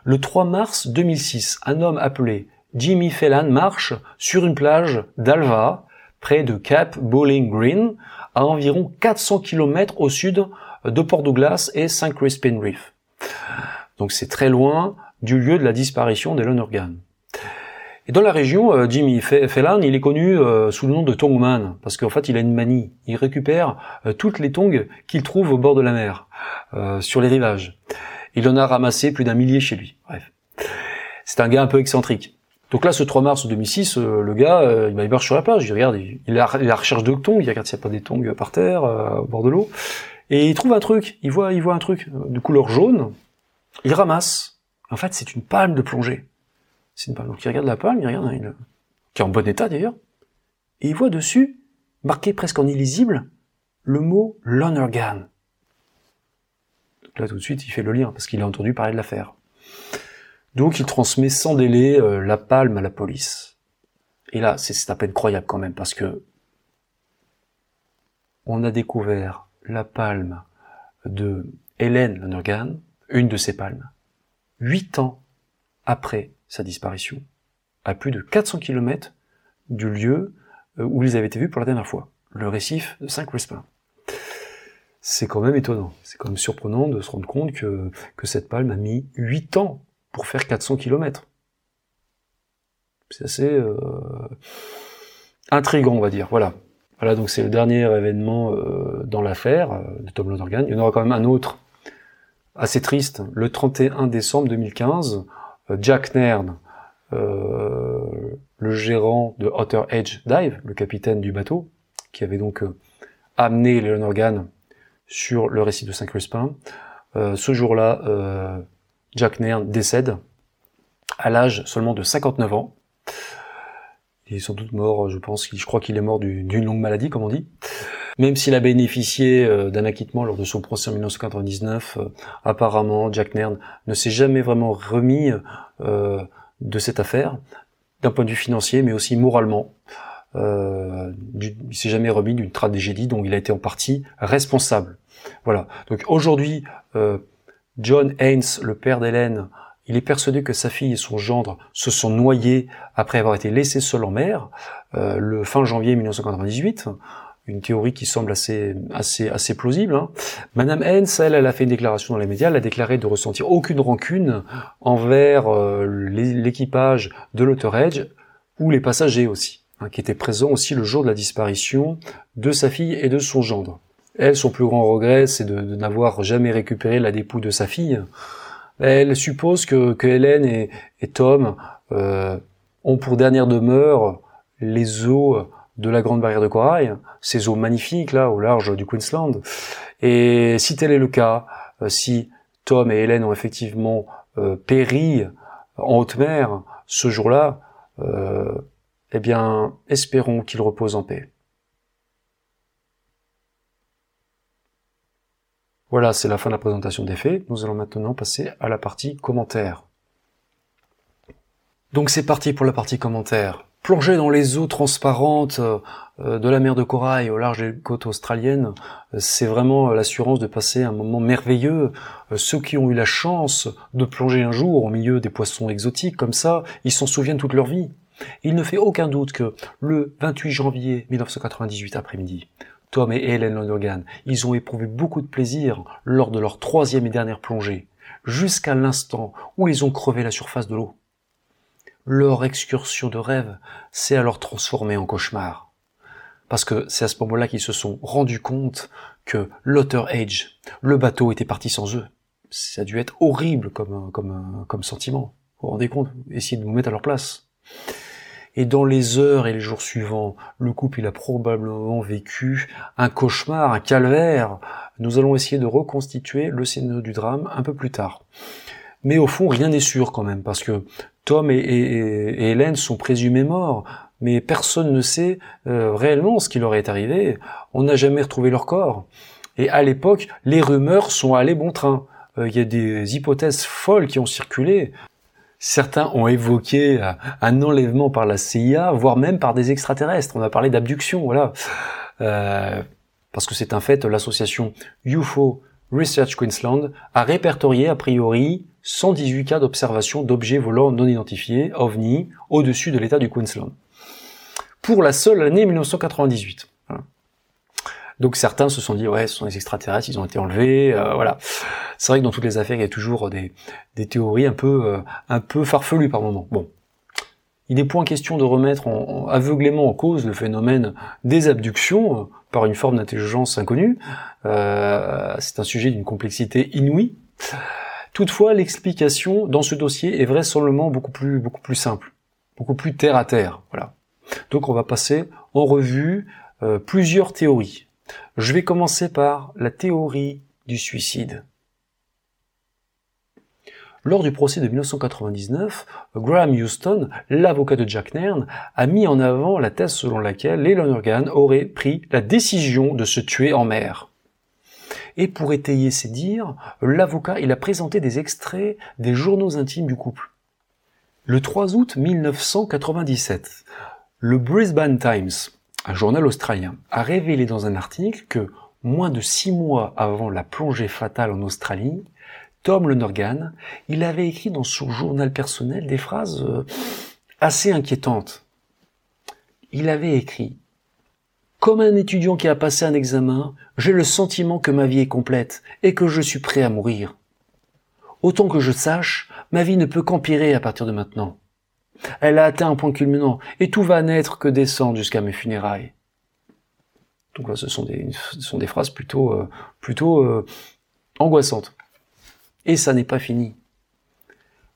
Le 3 mars 2006, un homme appelé Jimmy Phelan marche sur une plage d'Alva, près de Cap Bowling Green, à environ 400 km au sud de Port Douglas et St. Crispin Reef. Donc c'est très loin du lieu de la disparition d'Elon Organ. Et dans la région, euh, Jimmy Phelan, il est connu euh, sous le nom de Tongman, parce qu'en fait, il a une manie. Il récupère euh, toutes les tongs qu'il trouve au bord de la mer, sur les rivages. Il en a ramassé plus d'un millier chez lui. Bref. C'est un gars un peu excentrique. Donc là, ce 3 mars 2006, le gars, il marche sur la plage, il regarde, il, il, a, la recherche de tongs, il regarde s'il n'y a pas des tongs par terre, au bord de l'eau, et il trouve un truc, il voit, il voit un truc de couleur jaune, il ramasse. En fait, c'est une palme de plongée. C'est une palme. Donc il regarde la palme, il regarde, il, qui est en bon état d'ailleurs, et il voit dessus, marqué presque en illisible, le mot Lonergan. Là tout de suite il fait le lien, parce qu'il a entendu parler de l'affaire. Donc il transmet sans délai euh, la palme à la police. Et là, c'est à peine croyable quand même, parce que on a découvert la palme de Hélène Lonergan, une de ses palmes, huit ans après sa disparition, à plus de 400 km du lieu euh, où ils avaient été vus pour la dernière fois, le récif de Saint-Crispin. C'est quand même étonnant, c'est quand même surprenant de se rendre compte que, que cette palme a mis 8 ans pour faire 400 km. C'est assez, euh, intrigant, on va dire. Voilà. Voilà, donc c'est le dernier événement euh, dans l'affaire de Tom Lonergan. Il y en aura quand même un autre assez triste. Le 31 décembre 2015, euh, Jack Nairn, le gérant de Otter Edge Dive, le capitaine du bateau, qui avait donc amené les Lonergan sur le récit de Saint-Crespin, ce jour-là, Jack Nairn décède à l'âge seulement de 59 ans. Il est sans doute mort, je pense, je crois qu'il est mort d'une longue maladie, comme on dit. Même s'il a bénéficié euh, d'un acquittement lors de son procès en 1999, euh, apparemment Jack Nairn ne s'est jamais vraiment remis euh, de cette affaire, d'un point de vue financier, mais aussi moralement. Euh, il s'est jamais remis d'une tragédie dont il a été en partie responsable. Voilà. Donc aujourd'hui, John Haynes, le père d'Hélène, il est persuadé que sa fille et son gendre se sont noyés après avoir été laissés seuls en mer le fin janvier 1998. Une théorie qui semble assez assez plausible. Hein. Madame Hens, elle, elle a fait une déclaration dans les médias. Elle a déclaré de ressentir aucune rancune envers euh, l'équipage de l'Autoredge ou les passagers aussi, hein, qui étaient présents aussi le jour de la disparition de sa fille et de son gendre. Elle, son plus grand regret, c'est de, de n'avoir jamais récupéré la dépouille de sa fille. Elle suppose que, que Hélène et, Tom euh, ont pour dernière demeure les eaux de la Grande Barrière de Corail, ces eaux magnifiques là au large du Queensland. Et si tel est le cas, euh, si Tom et Hélène ont effectivement euh, péri en haute mer ce jour-là, eh bien, espérons qu'ils reposent en paix. Voilà, c'est la fin de la présentation des faits. Nous allons maintenant passer à la partie commentaires. Donc c'est parti pour la partie commentaires. Plonger dans les eaux transparentes euh, de la mer de Corail au large des côtes australiennes, euh, c'est vraiment l'assurance de passer un moment merveilleux. Euh, ceux qui ont eu la chance de plonger un jour au milieu des poissons exotiques comme ça, ils s'en souviennent toute leur vie. Il ne fait aucun doute que le 28 janvier 1998 après-midi, Tom et Helen Lonergan, ils ont éprouvé beaucoup de plaisir lors de leur troisième et dernière plongée, jusqu'à l'instant où ils ont crevé la surface de l'eau. Leur excursion de rêve s'est alors transformée en cauchemar. Parce que c'est à ce moment-là qu'ils se sont rendus compte que l'Otter Age, le bateau était parti sans eux. Ça a dû être horrible comme, comme, comme sentiment. Vous vous rendez compte? Essayez de vous mettre à leur place. Et dans les heures et les jours suivants, le couple il a probablement vécu un cauchemar, un calvaire. Nous allons essayer de reconstituer le scénario du drame un peu plus tard. Mais au fond, rien n'est sûr quand même, parce que Tom et, Hélène sont présumés morts, mais personne ne sait euh, réellement ce qui leur est arrivé. On n'a jamais retrouvé leur corps. Et à l'époque, les rumeurs sont allées bon train. Euh, il y a des hypothèses folles qui ont circulé. Certains ont évoqué euh, un enlèvement par la CIA, voire même par des extraterrestres. On a parlé d'abduction, voilà. Parce que c'est un fait, l'association UFO Research Queensland a répertorié a priori 118 cas d'observation d'objets volants non identifiés, OVNI, au-dessus de l'état du Queensland. Pour la seule année 1998. Donc certains se sont dit ouais, ce sont des extraterrestres, ils ont été enlevés, euh, voilà. C'est vrai que dans toutes les affaires, il y a toujours des, théories un peu euh, un peu farfelues par moment. Bon, il n'est point question de remettre en, aveuglément en cause le phénomène des abductions euh, par une forme d'intelligence inconnue. c'est un sujet d'une complexité inouïe. Toutefois, l'explication dans ce dossier est vraisemblablement beaucoup plus beaucoup plus simple, beaucoup plus terre à terre. Voilà. Donc on va passer en revue plusieurs théories. Je vais commencer par la théorie du suicide. Lors du procès de 1999, Graham Houston, l'avocat de Jack Nairn, a mis en avant la thèse selon laquelle les Lonergan auraient pris la décision de se tuer en mer. Et pour étayer ses dires, l'avocat il a présenté des extraits des journaux intimes du couple. Le 3 août 1997, le Brisbane Times un journal australien, a révélé dans un article que, moins de six mois avant la plongée fatale en Australie, Tom Lonergan, il avait écrit dans son journal personnel des phrases euh, assez inquiétantes. Il avait écrit Comme un étudiant qui a passé un examen, j'ai le sentiment que ma vie est complète et que je suis prêt à mourir. Autant que je sache, ma vie ne peut qu'empirer à partir de maintenant. Elle a atteint un point culminant, et tout va n'être que descendre jusqu'à mes funérailles. Donc là, ce sont des, ce sont des phrases plutôt, euh, plutôt euh, angoissantes. Et ça n'est pas fini.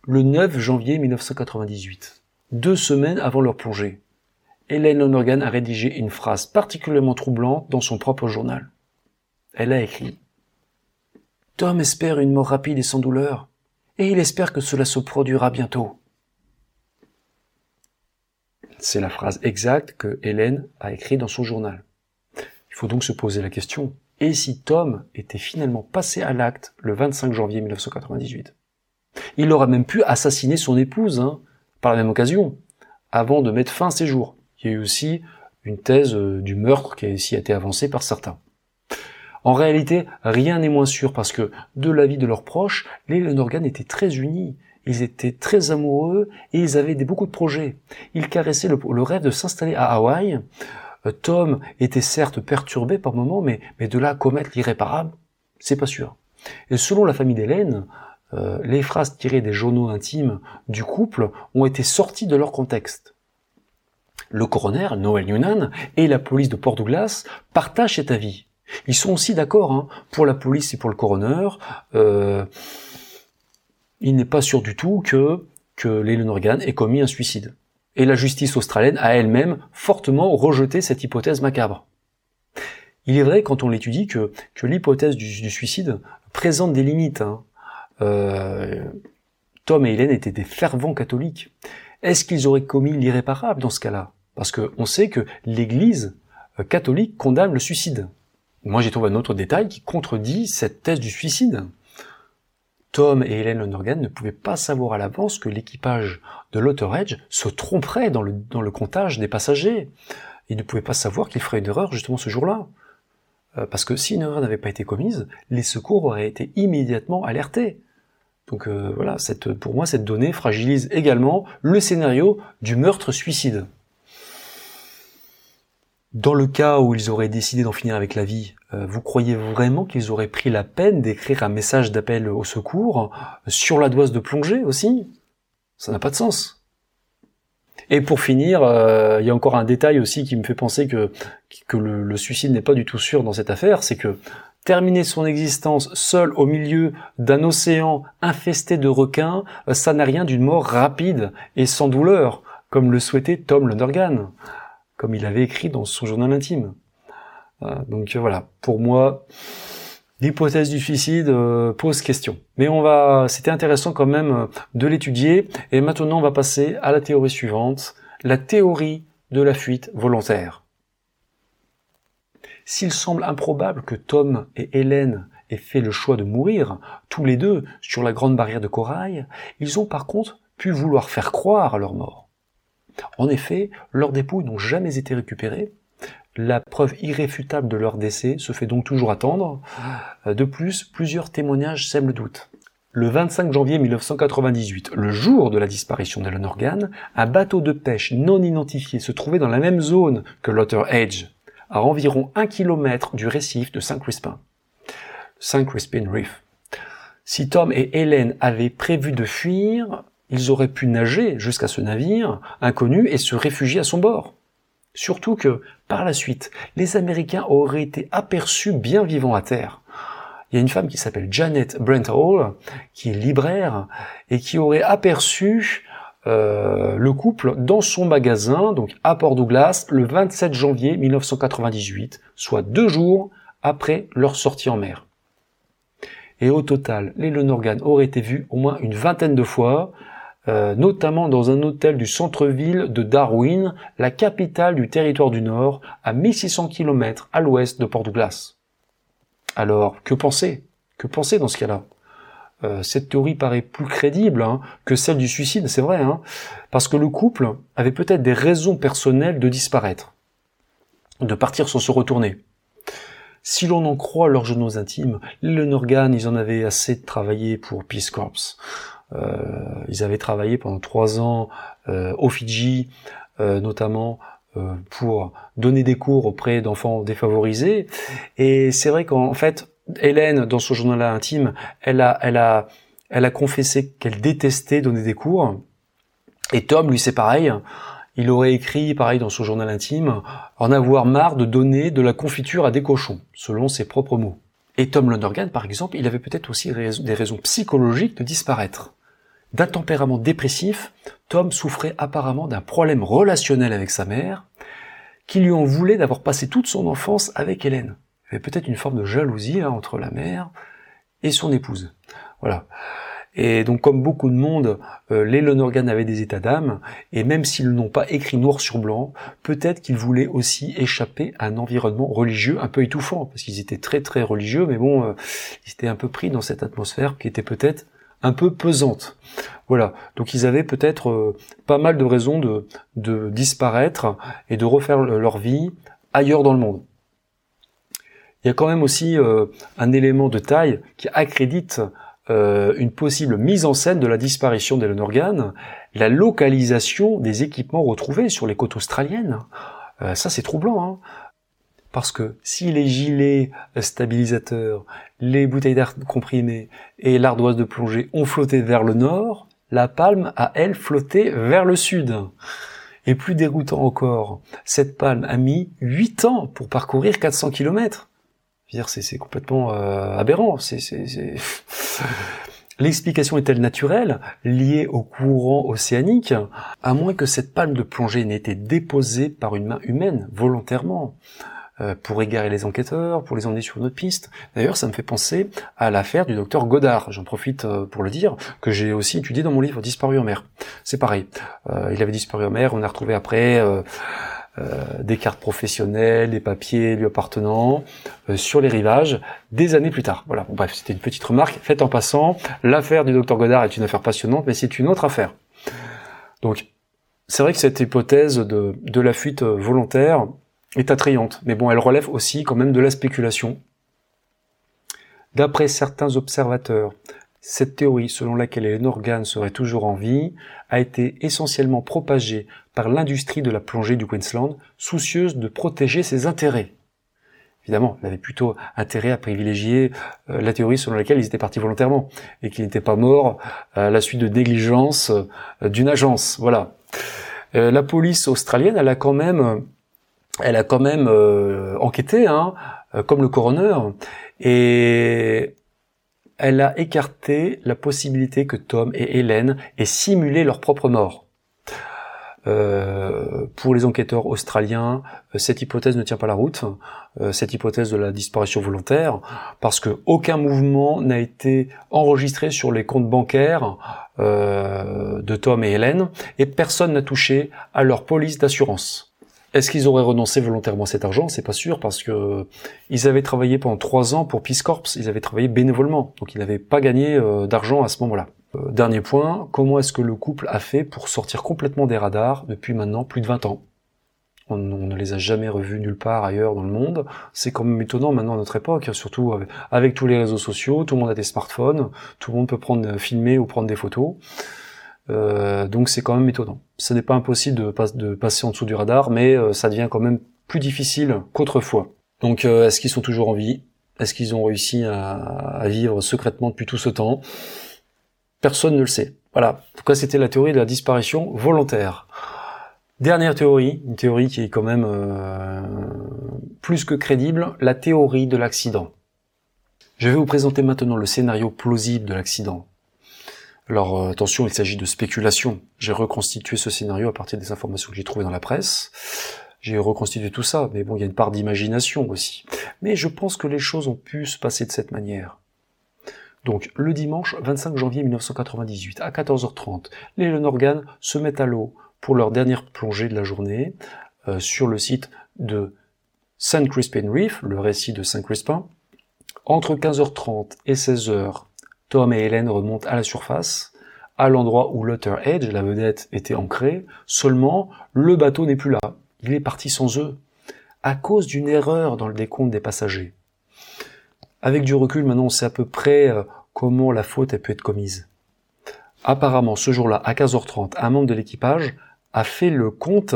Le 9 janvier 1998, deux semaines avant leur plongée, Hélène Lonergan a rédigé une phrase particulièrement troublante dans son propre journal. Elle a écrit Tom espère une mort rapide et sans douleur, et il espère que cela se produira bientôt. C'est la phrase exacte que Hélène a écrite dans son journal. Il faut donc se poser la question, et si Tom était finalement passé à l'acte le 25 janvier 1998 Il aurait même pu assassiner son épouse, hein, par la même occasion, avant de mettre fin à ses jours. Il y a eu aussi une thèse euh, du meurtre qui a aussi été avancée par certains. En réalité, rien n'est moins sûr parce que, de l'avis de leurs proches, les Lenorgan étaient très unis. Ils étaient très amoureux et ils avaient beaucoup de projets. Ils caressaient le, rêve de s'installer à Hawaï. Euh, Tom était certes perturbé par moments, mais, mais de là commettre l'irréparable, c'est pas sûr. Et selon la famille d'Hélène, euh, les phrases tirées des journaux intimes du couple ont été sorties de leur contexte. Le coroner, Noel Newnan, et la police de Port Douglas partagent cet avis. Ils sont aussi d'accord, hein, pour la police et pour le coroner, euh, il n'est pas sûr du tout que, que Organ ait commis un suicide. Et la justice australienne a elle-même fortement rejeté cette hypothèse macabre. Il est vrai, quand on l'étudie, que, l'hypothèse du, suicide présente des limites. Hein. Euh, Tom et Hélène étaient des fervents catholiques. Est-ce qu'ils auraient commis l'irréparable dans ce cas-là? Parce qu'on sait que l'Église euh, catholique condamne le suicide. Moi, j'ai trouvé un autre détail qui contredit cette thèse du suicide. Tom et Hélène Lonergan ne pouvaient pas savoir à l'avance que l'équipage de l'Otter Edge se tromperait dans le, dans le comptage des passagers. Ils ne pouvaient pas savoir qu'il ferait une erreur justement ce jour-là. Euh, parce que si une erreur n'avait pas été commise, les secours auraient été immédiatement alertés. Donc euh, voilà, pour moi, cette donnée fragilise également le scénario du meurtre-suicide. Dans le cas où ils auraient décidé d'en finir avec la vie, vous croyez vraiment qu'ils auraient pris la peine d'écrire un message d'appel au secours sur la doise de plongée aussi? Ça n'a pas de sens. Et pour finir, euh, il y a encore un détail aussi qui me fait penser que, le suicide n'est pas du tout sûr dans cette affaire, c'est que terminer son existence seul au milieu d'un océan infesté de requins, euh, ça n'a rien d'une mort rapide et sans douleur, comme le souhaitait Tom Lonergan comme il avait écrit dans son journal intime. Euh, donc euh, voilà, pour moi, l'hypothèse du suicide euh, pose question. Mais on va, c'était intéressant quand même de l'étudier. Et maintenant, on va passer à la théorie suivante, la théorie de la fuite volontaire. S'il semble improbable que Tom et Hélène aient fait le choix de mourir, tous les deux, sur la grande barrière de corail, ils ont par contre pu vouloir faire croire à leur mort. En effet, leurs dépouilles n'ont jamais été récupérées. La preuve irréfutable de leur décès se fait donc toujours attendre. De plus, plusieurs témoignages sèment le doute. Le 25 janvier 1998, le jour de la disparition d'Ellen Organ, un bateau de pêche non identifié se trouvait dans la même zone que l'Otter Edge, à environ un kilomètre du récif de Saint-Crispin. Saint-Crispin Reef. Si Tom et Hélène avaient prévu de fuir, ils auraient pu nager jusqu'à ce navire inconnu et se réfugier à son bord. Surtout que, par la suite, les Américains auraient été aperçus bien vivants à terre. Il y a une femme qui s'appelle Janet Brent Hall, qui est libraire, et qui aurait aperçu euh, le couple dans son magasin, donc à Port Douglas, le 27 janvier 1998, soit deux jours après leur sortie en mer. Et au total, les Lenorgan auraient été vus au moins une vingtaine de fois, euh, notamment dans un hôtel du centre-ville de Darwin, la capitale du territoire du Nord, à 1600 km à l'ouest de Port Douglas. Alors, que penser? Que penser dans ce cas-là? Euh, cette théorie paraît plus crédible hein, que celle du suicide, c'est vrai, hein, parce que le couple avait peut-être des raisons personnelles de disparaître, de partir sans se retourner. Si l'on en croit leurs journaux intimes, les Norgan, ils en avaient assez de travailler pour Peace Corps. Euh, ils avaient travaillé pendant trois ans euh, au Fidji, euh, notamment pour donner des cours auprès d'enfants défavorisés. Et c'est vrai qu'en fait, Hélène, dans son journal intime, elle a, elle a, elle a confessé qu'elle détestait donner des cours. Et Tom, lui, c'est pareil. Il aurait écrit, pareil dans son journal intime, en avoir marre de donner de la confiture à des cochons, selon ses propres mots. Et Tom Lonergan, par exemple, il avait peut-être aussi des raisons psychologiques de disparaître. D'un tempérament dépressif, Tom souffrait apparemment d'un problème relationnel avec sa mère, qui lui en voulait d'avoir passé toute son enfance avec Hélène. Il y avait peut-être une forme de jalousie hein, entre la mère et son épouse. Voilà. Et donc, comme beaucoup de monde, euh, les Lonergan avaient des états d'âme, et même s'ils n'ont pas écrit noir sur blanc, peut-être qu'ils voulaient aussi échapper à un environnement religieux un peu étouffant, parce qu'ils étaient très très religieux, mais bon, euh, ils étaient un peu pris dans cette atmosphère qui était peut-être un peu pesante. Voilà, donc ils avaient peut-être euh, pas mal de raisons de, disparaître et de refaire leur vie ailleurs dans le monde. Il y a quand même aussi euh, un élément de taille qui accrédite euh, une possible mise en scène de la disparition d'Ellen Organ, la localisation des équipements retrouvés sur les côtes australiennes. ça c'est troublant, hein parce que si les gilets stabilisateurs, les bouteilles d'air comprimé et l'ardoise de plongée ont flotté vers le nord, la palme a elle flotté vers le sud. Et plus déroutant encore, cette palme a mis 8 ans pour parcourir 400 km. C'est complètement euh, aberrant. (laughs) L'explication est-elle naturelle, liée au courant océanique, à moins que cette palme de plongée n'ait été déposée par une main humaine, volontairement pour égarer les enquêteurs, pour les emmener sur une autre piste. D'ailleurs, ça me fait penser à l'affaire du docteur Godard, j'en profite euh, pour le dire, que j'ai aussi étudié dans mon livre Disparu en mer. C'est pareil, euh, il avait disparu en mer, on a retrouvé après des cartes professionnelles, des papiers lui appartenant sur les rivages des années plus tard. Voilà, bon, bref, c'était une petite remarque faite en passant. L'affaire du docteur Godard est une affaire passionnante, mais c'est une autre affaire. Donc, c'est vrai que cette hypothèse de, de la fuite volontaire, est attrayante, mais bon, elle relève aussi quand même de la spéculation. D'après certains observateurs, cette théorie selon laquelle Hélène serait toujours en vie a été essentiellement propagée par l'industrie de la plongée du Queensland, soucieuse de protéger ses intérêts. Évidemment, elle avait plutôt intérêt à privilégier euh, la théorie selon laquelle ils étaient partis volontairement et qu'ils n'étaient pas morts à la suite de négligence euh, d'une agence. Voilà. Euh, la police australienne, elle a quand même elle a quand même euh, enquêté, hein, euh, comme le coroner, et elle a écarté la possibilité que Tom et Hélène aient simulé leur propre mort. Euh, pour les enquêteurs australiens, cette hypothèse ne tient pas la route, cette hypothèse de la disparition volontaire, parce que aucun mouvement n'a été enregistré sur les comptes bancaires de Tom et Hélène, et personne n'a touché à leur police d'assurance. Est-ce qu'ils auraient renoncé volontairement à cet argent? C'est pas sûr parce que ils avaient travaillé pendant trois ans pour Peace Corps, ils avaient travaillé bénévolement, donc ils n'avaient pas gagné euh, d'argent à ce moment-là. Euh, dernier point, comment est-ce que le couple a fait pour sortir complètement des radars depuis maintenant plus de 20 ans? On, ne les a jamais revus nulle part ailleurs dans le monde. C'est quand même étonnant maintenant à notre époque, surtout avec, tous les réseaux sociaux, tout le monde a des smartphones, tout le monde peut prendre, filmer ou prendre des photos. Euh, donc c'est quand même étonnant. Ce n'est pas impossible de, passer en dessous du radar, mais euh, ça devient quand même plus difficile qu'autrefois. Donc euh, est-ce qu'ils sont toujours en vie? Est-ce qu'ils ont réussi à, vivre secrètement depuis tout ce temps? Personne ne le sait. Voilà. Pourquoi c'était la théorie de la disparition volontaire. Dernière théorie, une théorie qui est quand même plus que crédible, la théorie de l'accident. Je vais vous présenter maintenant le scénario plausible de l'accident. Alors euh, attention, il s'agit de spéculation. J'ai reconstitué ce scénario à partir des informations que j'ai trouvées dans la presse. J'ai reconstitué tout ça, mais bon, il y a une part d'imagination aussi. Mais je pense que les choses ont pu se passer de cette manière. Donc, le dimanche 25 janvier 1998, à 14h30, les Lenorgan se mettent à l'eau pour leur dernière plongée de la journée euh, sur le site de Saint Crispin Reef, le récit de Saint Crispin. Entre 15h30 et 16h, Tom et Hélène remontent à la surface, à l'endroit où Lutter Edge, la vedette, était ancrée, seulement le bateau n'est plus là. Il est parti sans eux, à cause d'une erreur dans le décompte des passagers. Avec du recul, maintenant on sait à peu près euh, comment la faute a pu être commise. Apparemment, ce jour-là, à 15h30, un membre de l'équipage a fait le compte,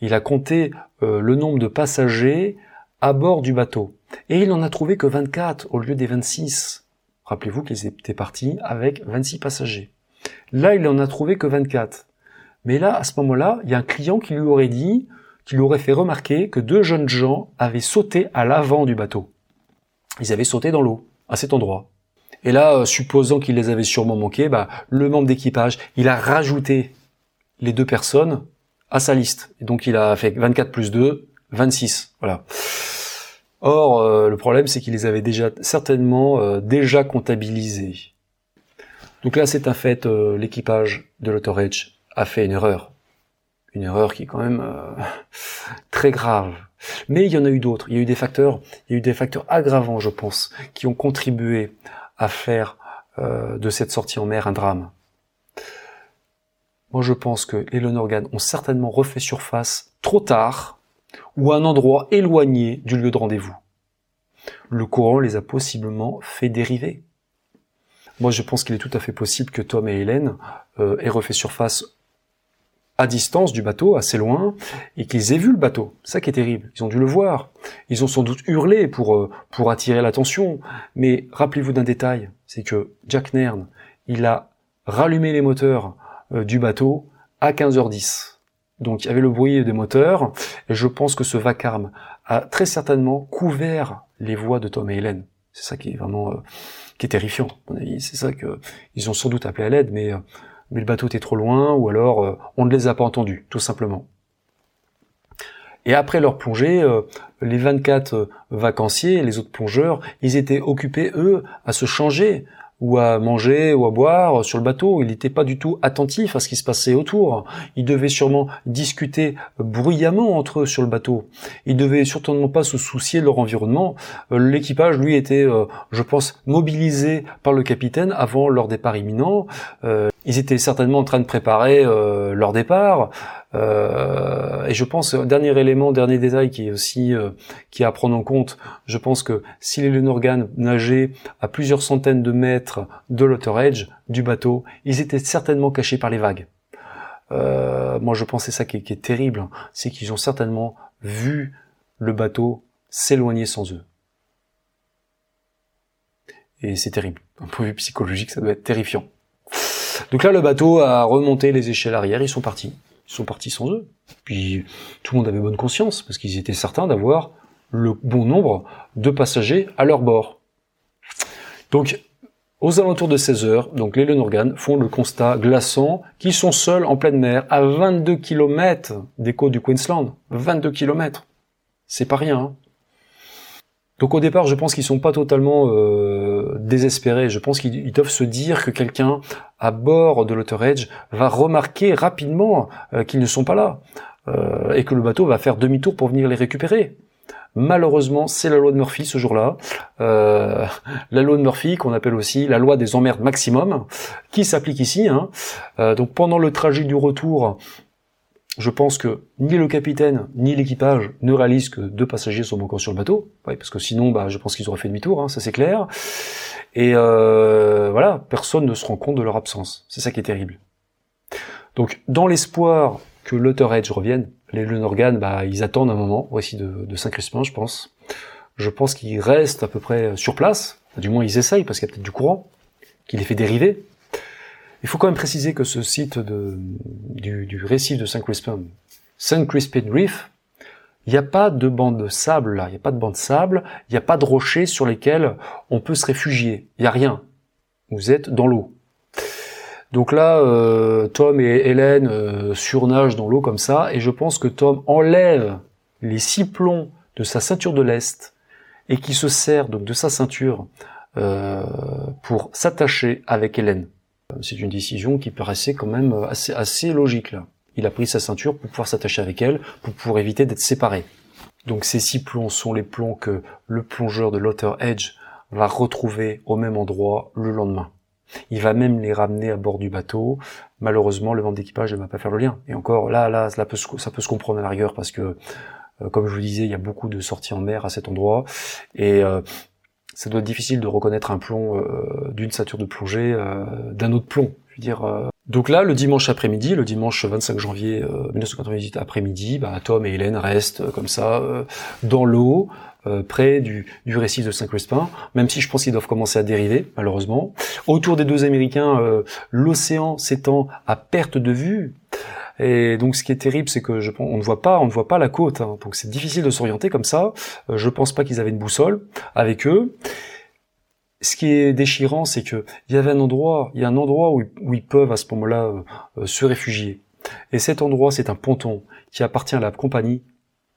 il a compté euh, le nombre de passagers à bord du bateau. Et il n'en a trouvé que 24 au lieu des 26. Rappelez-vous qu'ils étaient partis avec 26 passagers. Là, il en a trouvé que 24. Mais là, à ce moment-là, il y a un client qui lui aurait dit, qui lui aurait fait remarquer que deux jeunes gens avaient sauté à l'avant du bateau. Ils avaient sauté dans l'eau, à cet endroit. Et là, euh, supposant qu'il les avait sûrement manqués, bah, le membre d'équipage, il a rajouté les deux personnes à sa liste. Et donc il a fait 24 plus 2, 26. Voilà. Or, euh, le problème, c'est qu'il les avait déjà certainement euh, déjà comptabilisés. Donc là, c'est un fait, l'équipage de l'Autoredge a fait une erreur. Une erreur qui est quand même (laughs) très grave. Mais il y en a eu d'autres. Il y a eu des facteurs, il y a eu des facteurs aggravants, je pense, qui ont contribué à faire euh, de cette sortie en mer un drame. Moi, je pense que les Lonorgan ont certainement refait surface trop tard ou à un endroit éloigné du lieu de rendez-vous. Le courant les a possiblement fait dériver. Moi, je pense qu'il est tout à fait possible que Tom et Hélène euh, aient refait surface à distance du bateau, assez loin, et qu'ils aient vu le bateau. Ça qui est terrible. Ils ont dû le voir. Ils ont sans doute hurlé pour, euh, pour attirer l'attention. Mais rappelez-vous d'un détail, c'est que Jack Nairn, il a rallumé les moteurs euh, du bateau à 15h10. Donc il y avait le bruit des moteurs, et je pense que ce vacarme a très certainement couvert les voix de Tom et Hélène. C'est ça qui est vraiment euh, qui est terrifiant, à mon avis. C'est ça que ils ont sans doute appelé à l'aide, mais mais le bateau était trop loin, ou alors euh, on ne les a pas entendus, tout simplement. Et après leur plongée, euh, les 24 euh, vacanciers, les autres plongeurs, ils étaient occupés, eux, à se changer, ou à manger ou à boire sur le bateau. Il n'était pas du tout attentif à ce qui se passait autour. Il devait sûrement discuter bruyamment entre eux sur le bateau. Il devait certainement pas se soucier de leur environnement. L'équipage, lui, était, je pense, mobilisé par le capitaine avant leur départ imminent. Ils étaient certainement en train de préparer euh, leur départ. Euh, et je pense, dernier élément, dernier détail qui est aussi euh, qui est à prendre en compte, je pense que si les Lenorgan nageaient à plusieurs centaines de mètres de l'Outer Edge du bateau, ils étaient certainement cachés par les vagues. moi, je pense c'est ça qui est, terrible, hein. c'est qu'ils ont certainement vu le bateau s'éloigner sans eux. Et c'est terrible. Un point de vue psychologique, ça doit être terrifiant. Donc là, le bateau a remonté les échelles arrière, ils sont partis. Ils sont partis sans eux. Puis tout le monde avait bonne conscience, parce qu'ils étaient certains d'avoir le bon nombre de passagers à leur bord. Donc, aux alentours de 16 heures, donc les Lenorgan font le constat glaçant qu'ils sont seuls en pleine mer, à 22 km des côtes du Queensland. 22 km. C'est pas rien. Hein. Donc au départ, je pense qu'ils sont pas totalement euh, désespérés. Je pense qu'ils doivent se dire que quelqu'un à bord de l'Outer Edge va remarquer rapidement euh, qu'ils ne sont pas là euh, et que le bateau va faire demi-tour pour venir les récupérer. Malheureusement, c'est la loi de Murphy ce jour-là. la loi de Murphy, qu'on appelle aussi la loi des emmerdes maximum, qui s'applique ici. Hein. donc pendant le trajet du retour, je pense que ni le capitaine ni l'équipage ne réalisent que deux passagers sont encore sur le bateau, parce que sinon, bah, je pense qu'ils auraient fait demi-tour, hein, ça c'est clair. Et euh, voilà, personne ne se rend compte de leur absence. C'est ça qui est terrible. Donc, dans l'espoir que l'Outer Edge revienne, les Lenorgan, bah, ils attendent un moment, voici de, de Saint-Crispin, je pense. Je pense qu'ils restent à peu près sur place, du moins ils essayent, parce qu'il y a peut-être du courant, qui les fait dériver, il faut quand même préciser que ce site de, du, récif de Saint-Crispin, Saint-Crispin Reef, il n'y a pas de bande de sable là, il n'y a pas de bande de sable, il n'y a pas de rochers sur lesquels on peut se réfugier. Il n'y a rien. Vous êtes dans l'eau. Donc là, euh, Tom et Hélène euh, surnagent dans l'eau comme ça, et je pense que Tom enlève les six plombs de sa ceinture de l'Est et qui se sert donc de sa ceinture euh, pour s'attacher avec Hélène. C'est une décision qui paraissait quand même assez, assez logique là. Il a pris sa ceinture pour pouvoir s'attacher avec elle, pour pouvoir éviter d'être séparé. Donc ces six plombs sont les plombs que le plongeur de l'Outer Edge va retrouver au même endroit le lendemain. Il va même les ramener à bord du bateau. Malheureusement, le membre d'équipage ne va pas faire le lien. Et encore, là, là, ça peut, se comprendre à la rigueur parce que, euh, comme je vous disais, il y a beaucoup de sorties en mer à cet endroit. Et euh, ça doit être difficile de reconnaître un plomb euh, d'une ceinture de plongée euh, d'un autre plomb. Je veux dire. Euh. Donc là, le dimanche après-midi, le dimanche 25 janvier 1998 après-midi, bah, Tom et Hélène restent comme ça dans l'eau. près du, du récif de Saint-Crispin, même si je pense qu'ils doivent commencer à dériver, malheureusement. Autour des deux Américains, l'océan s'étend à perte de vue. Et donc, ce qui est terrible, c'est que je, on ne voit pas, on ne voit pas la côte. Hein. Donc, c'est difficile de s'orienter comme ça. Euh, je pense pas qu'ils avaient une boussole avec eux. Ce qui est déchirant, c'est que il y avait un endroit, il y a un endroit où, ils peuvent à ce moment-là euh, euh, se réfugier. Et cet endroit, c'est un ponton qui appartient à la compagnie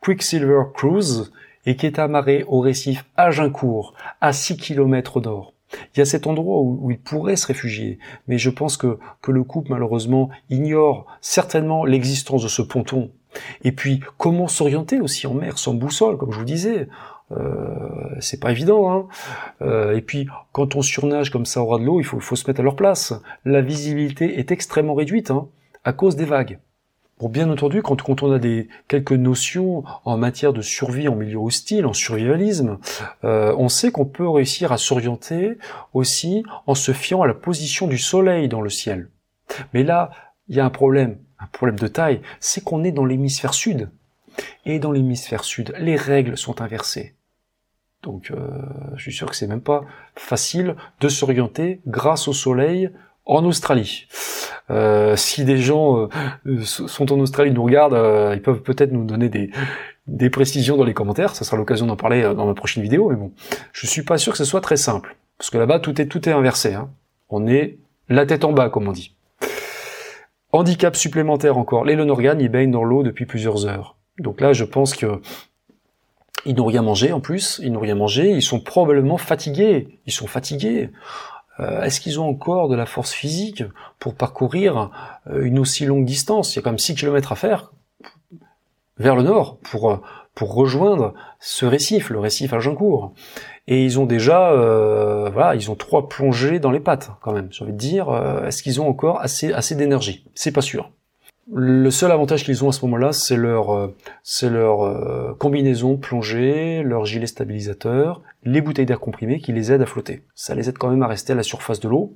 Quicksilver Cruise et qui est amarré au récif Agincourt, à 6 km d'or. Il y a cet endroit où, il pourrait se réfugier, mais je pense que, le couple malheureusement ignore certainement l'existence de ce ponton. Et puis, comment s'orienter aussi en mer sans boussole, comme je vous disais? Euh, c'est pas évident. Hein euh, et puis, quand on surnage comme ça au ras de l'eau, il faut, faut, se mettre à leur place. La visibilité est extrêmement réduite hein, à cause des vagues. Bon, bien entendu, quand, on a des quelques notions en matière de survie en milieu hostile, en survivalisme, euh, on sait qu'on peut réussir à s'orienter aussi en se fiant à la position du soleil dans le ciel. Mais là, il y a un problème, un problème de taille, c'est qu'on est dans l'hémisphère sud. Et dans l'hémisphère sud, les règles sont inversées. Donc, euh, je suis sûr que c'est même pas facile de s'orienter grâce au soleil en Australie. Euh, si des gens euh, sont en Australie, nous regardent, euh, ils peuvent peut-être nous donner des, des précisions dans les commentaires. Ça sera l'occasion d'en parler dans ma prochaine vidéo. Mais bon, je suis pas sûr que ce soit très simple, parce que là-bas tout est tout est inversé. Hein. On est la tête en bas, comme on dit. Handicap supplémentaire encore. Les Lonorgan, ils baignent dans l'eau depuis plusieurs heures. Donc là, je pense que ils n'ont rien mangé en plus, ils n'ont rien mangé, ils sont probablement fatigués, ils sont fatigués. Euh, est-ce qu'ils ont encore de la force physique pour parcourir euh, une aussi longue distance? Il y a quand même 6 km à faire vers le nord pour, euh, pour rejoindre ce récif, le récif Agincourt. Et ils ont déjà, voilà, ils ont trois plongées dans les pattes quand même. J'ai envie de dire, est-ce qu'ils ont encore assez, assez d'énergie? C'est pas sûr. Le seul avantage qu'ils ont à ce moment-là, c'est leur, euh, euh, combinaison plongée, leur gilet stabilisateur, les bouteilles d'air comprimé qui les aident à flotter. Ça les aide quand même à rester à la surface de l'eau,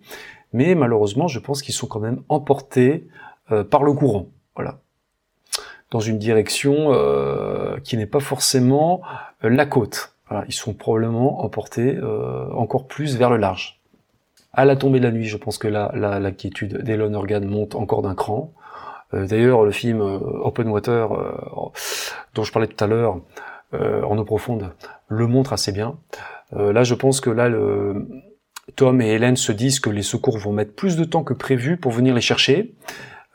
mais malheureusement, je pense qu'ils sont quand même emportés euh, par le courant. Voilà, dans une direction qui n'est pas forcément la côte. Ils sont probablement emportés encore plus vers le large. À la tombée de la nuit, je pense que là, la, la d'Elon Organ monte encore d'un cran. Euh, d'ailleurs, le film euh, Open Water, euh, dont je parlais tout à l'heure, en eau profonde, le montre assez bien. là, je pense que là, Tom et Hélène se disent que les secours vont mettre plus de temps que prévu pour venir les chercher.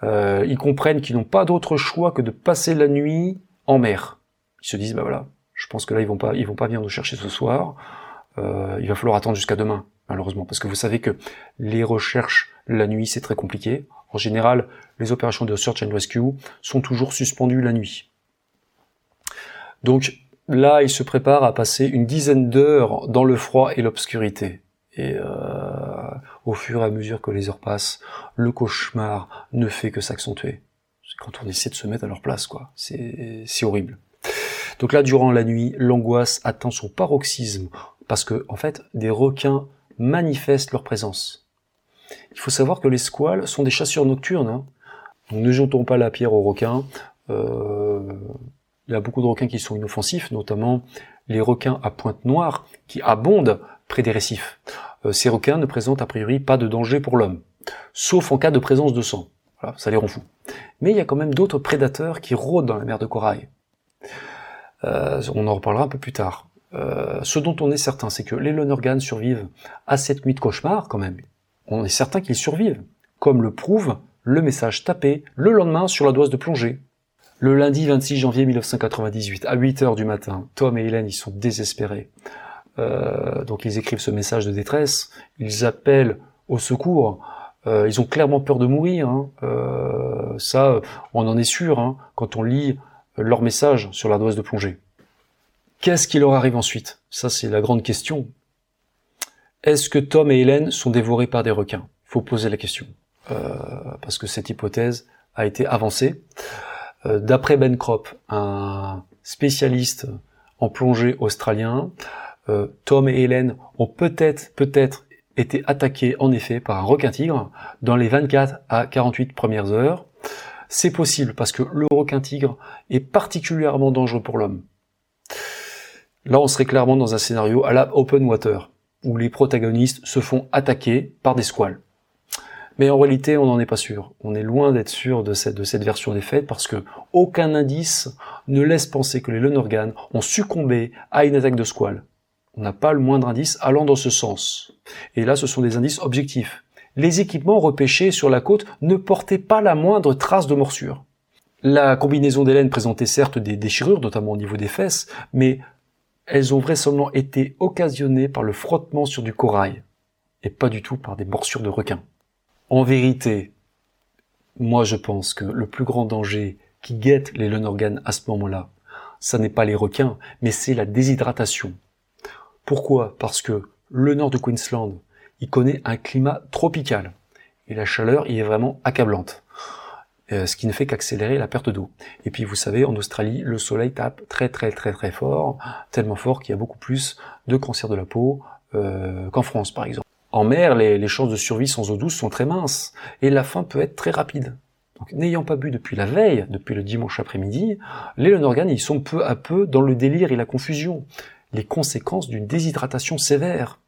ils comprennent qu'ils n'ont pas d'autre choix que de passer la nuit en mer. Ils se disent, bah voilà, je pense que là, ils vont pas, ils vont pas venir nous chercher ce soir. il va falloir attendre jusqu'à demain, malheureusement, parce que vous savez que les recherches la nuit, c'est très compliqué. En général, les opérations de search and rescue sont toujours suspendues la nuit. Donc là, il se prépare à passer une dizaine d'heures dans le froid et l'obscurité. Et euh, au fur et à mesure que les heures passent, le cauchemar ne fait que s'accentuer. Quand on essaie de se mettre à leur place, quoi. C'est horrible. Donc là, durant la nuit, l'angoisse atteint son paroxysme parce que, en fait, des requins manifestent leur présence. Il faut savoir que les squales sont des chasseurs nocturnes. Hein. Donc ne jetons pas la pierre aux requins. Euh, il y a beaucoup de requins qui sont inoffensifs, notamment les requins à pointe noire qui abondent près des récifs. Euh, ces requins ne présentent a priori pas de danger pour l'homme, sauf en cas de présence de sang. Voilà, ça les rend fous. Mais il y a quand même d'autres prédateurs qui rôdent dans la mer de corail. Euh, on en reparlera un peu plus tard. ce dont on est certain, c'est que les Lonergan survivent à cette nuit de cauchemar quand même on est certain qu'ils survivent, comme le prouve le message tapé le lendemain sur la doise de plongée. Le lundi 26 janvier 1998, à 8 heures du matin, Tom et Hélène, ils sont désespérés. Euh, donc ils écrivent ce message de détresse, ils appellent au secours, euh, ils ont clairement peur de mourir. Hein. Euh, ça, on en est sûr hein, quand on lit leur message sur la doise de plongée. Qu'est-ce qui leur arrive ensuite? Ça, c'est la grande question. Est-ce que Tom et Hélène sont dévorés par des requins? Faut poser la question. Euh, parce que cette hypothèse a été avancée. Euh, d'après Ben Crop, un spécialiste en plongée australien, euh, Tom et Hélène ont peut-être, peut-être été attaqués en effet par un requin-tigre dans les 24 à 48 premières heures. C'est possible parce que le requin-tigre est particulièrement dangereux pour l'homme. Là, on serait clairement dans un scénario à la open water où les protagonistes se font attaquer par des squales. Mais en réalité, on n'en est pas sûr. On est loin d'être sûr de cette, de cette version des faits parce que aucun indice ne laisse penser que les Lonergan ont succombé à une attaque de squale. On n'a pas le moindre indice allant dans ce sens. Et là, ce sont des indices objectifs. Les équipements repêchés sur la côte ne portaient pas la moindre trace de morsure. La combinaison d'Hélène présentait certes des déchirures, notamment au niveau des fesses, mais elles ont vraisemblablement été occasionnées par le frottement sur du corail, et pas du tout par des morsures de requin. En vérité, moi je pense que le plus grand danger qui guette les Lenorgan à ce moment-là, ça n'est pas les requins, mais c'est la déshydratation. Pourquoi? Parce que le nord de Queensland, il connaît un climat tropical, et la chaleur y est vraiment accablante. Euh, ce qui ne fait qu'accélérer la perte d'eau. Et puis vous savez, en Australie, le soleil tape très très très très fort, tellement fort qu'il y a beaucoup plus de cancer de la peau euh, qu'en France par exemple. En mer, les, chances de survie sans eau douce sont très minces, et la faim peut être très rapide. N'ayant pas bu depuis la veille, depuis le dimanche après-midi, les Lenorgan, ils sont peu à peu dans le délire et la confusion, les conséquences d'une déshydratation sévère.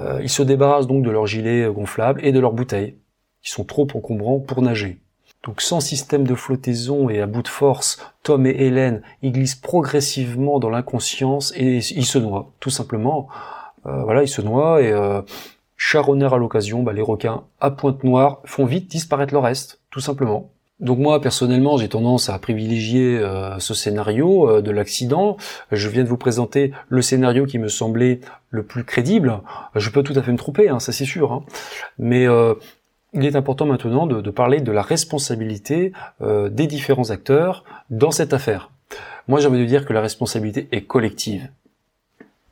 Euh, ils se débarrassent donc de leurs gilets gonflables et de leurs bouteilles, qui sont trop encombrants pour nager. Donc sans système de flottaison et à bout de force, Tom et Hélène, ils glissent progressivement dans l'inconscience et ils se noient, tout simplement. Euh, voilà, ils se noient et euh, à l'occasion, bah, les requins à pointe noire font vite disparaître le reste, tout simplement. Donc moi personnellement j'ai tendance à privilégier euh, ce scénario euh, de l'accident. Je viens de vous présenter le scénario qui me semblait le plus crédible. Je peux tout à fait me tromper, hein, ça c'est sûr. Hein. Mais euh, il est important maintenant de, de parler de la responsabilité des différents acteurs dans cette affaire. Moi j'ai envie de dire que la responsabilité est collective.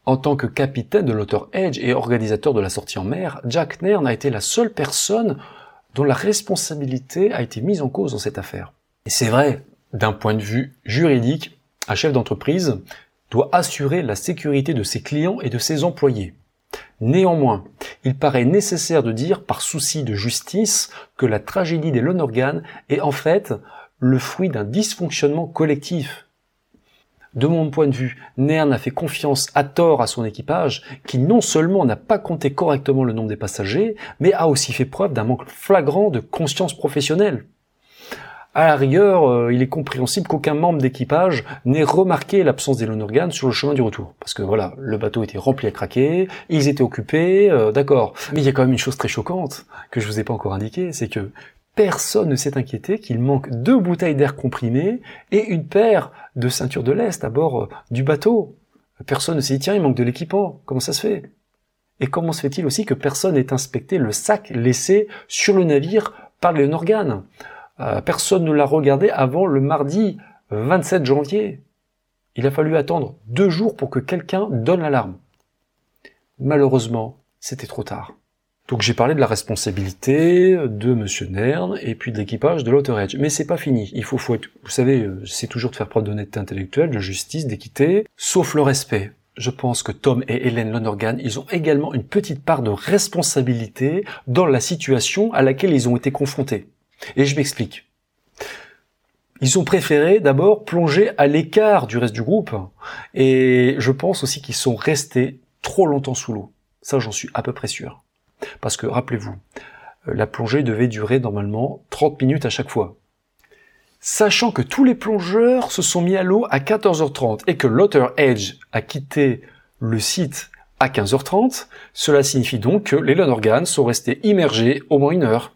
En tant que capitaine de l'auteur Edge et organisateur de la sortie en mer, Jack Nairn a été la seule personne dont la responsabilité a été mise en cause dans cette affaire. Et c'est vrai, d'un point de vue juridique, un chef d'entreprise doit assurer la sécurité de ses clients et de ses employés. Néanmoins, il paraît nécessaire de dire, par souci de justice, que la tragédie des Lonergan est en fait le fruit d'un dysfonctionnement collectif de mon point de vue, Nern a fait confiance à tort à son équipage, qui non seulement n'a pas compté correctement le nombre des passagers, mais a aussi fait preuve d'un manque flagrant de conscience professionnelle. À la rigueur, euh, il est compréhensible qu'aucun membre d'équipage n'ait remarqué l'absence des Lonergan sur le chemin du retour. Parce que voilà, le bateau était rempli à craquer, ils étaient occupés, euh, d'accord. Mais il y a quand même une chose très choquante, que je vous ai pas encore indiquée, c'est que personne ne s'est inquiété qu'il manque deux bouteilles d'air comprimé et une paire de ceintures de lest à bord euh, du bateau. Personne ne s'est dit, tiens, il manque de l'équipement. Comment ça se fait? Et comment se fait-il aussi que personne n'ait inspecté le sac laissé sur le navire par les euh, Personne ne l'a regardé avant le mardi 27 janvier. Il a fallu attendre deux jours pour que quelqu'un donne l'alarme. Malheureusement, c'était trop tard. Donc j'ai parlé de la responsabilité de Monsieur Nern et puis de l'équipage de l'Outer. Mais c'est pas fini. Il faut, faut être, vous savez, euh, c'est toujours de faire preuve d'honnêteté intellectuelle, de justice, d'équité, sauf le respect. Je pense que Tom et Hélène Lonergan, ils ont également une petite part de responsabilité dans la situation à laquelle ils ont été confrontés. Et je m'explique. Ils ont préféré d'abord plonger à l'écart du reste du groupe, et je pense aussi qu'ils sont restés trop longtemps sous l'eau. Ça, j'en suis à peu près sûr. Parce que rappelez-vous, euh, la plongée devait durer normalement 30 minutes à chaque fois. Sachant que tous les plongeurs se sont mis à l'eau à 14h30 et que l'Otter Edge a quitté le site à 15h30, cela signifie donc que les Lonergan sont restés immergés au moins une heure.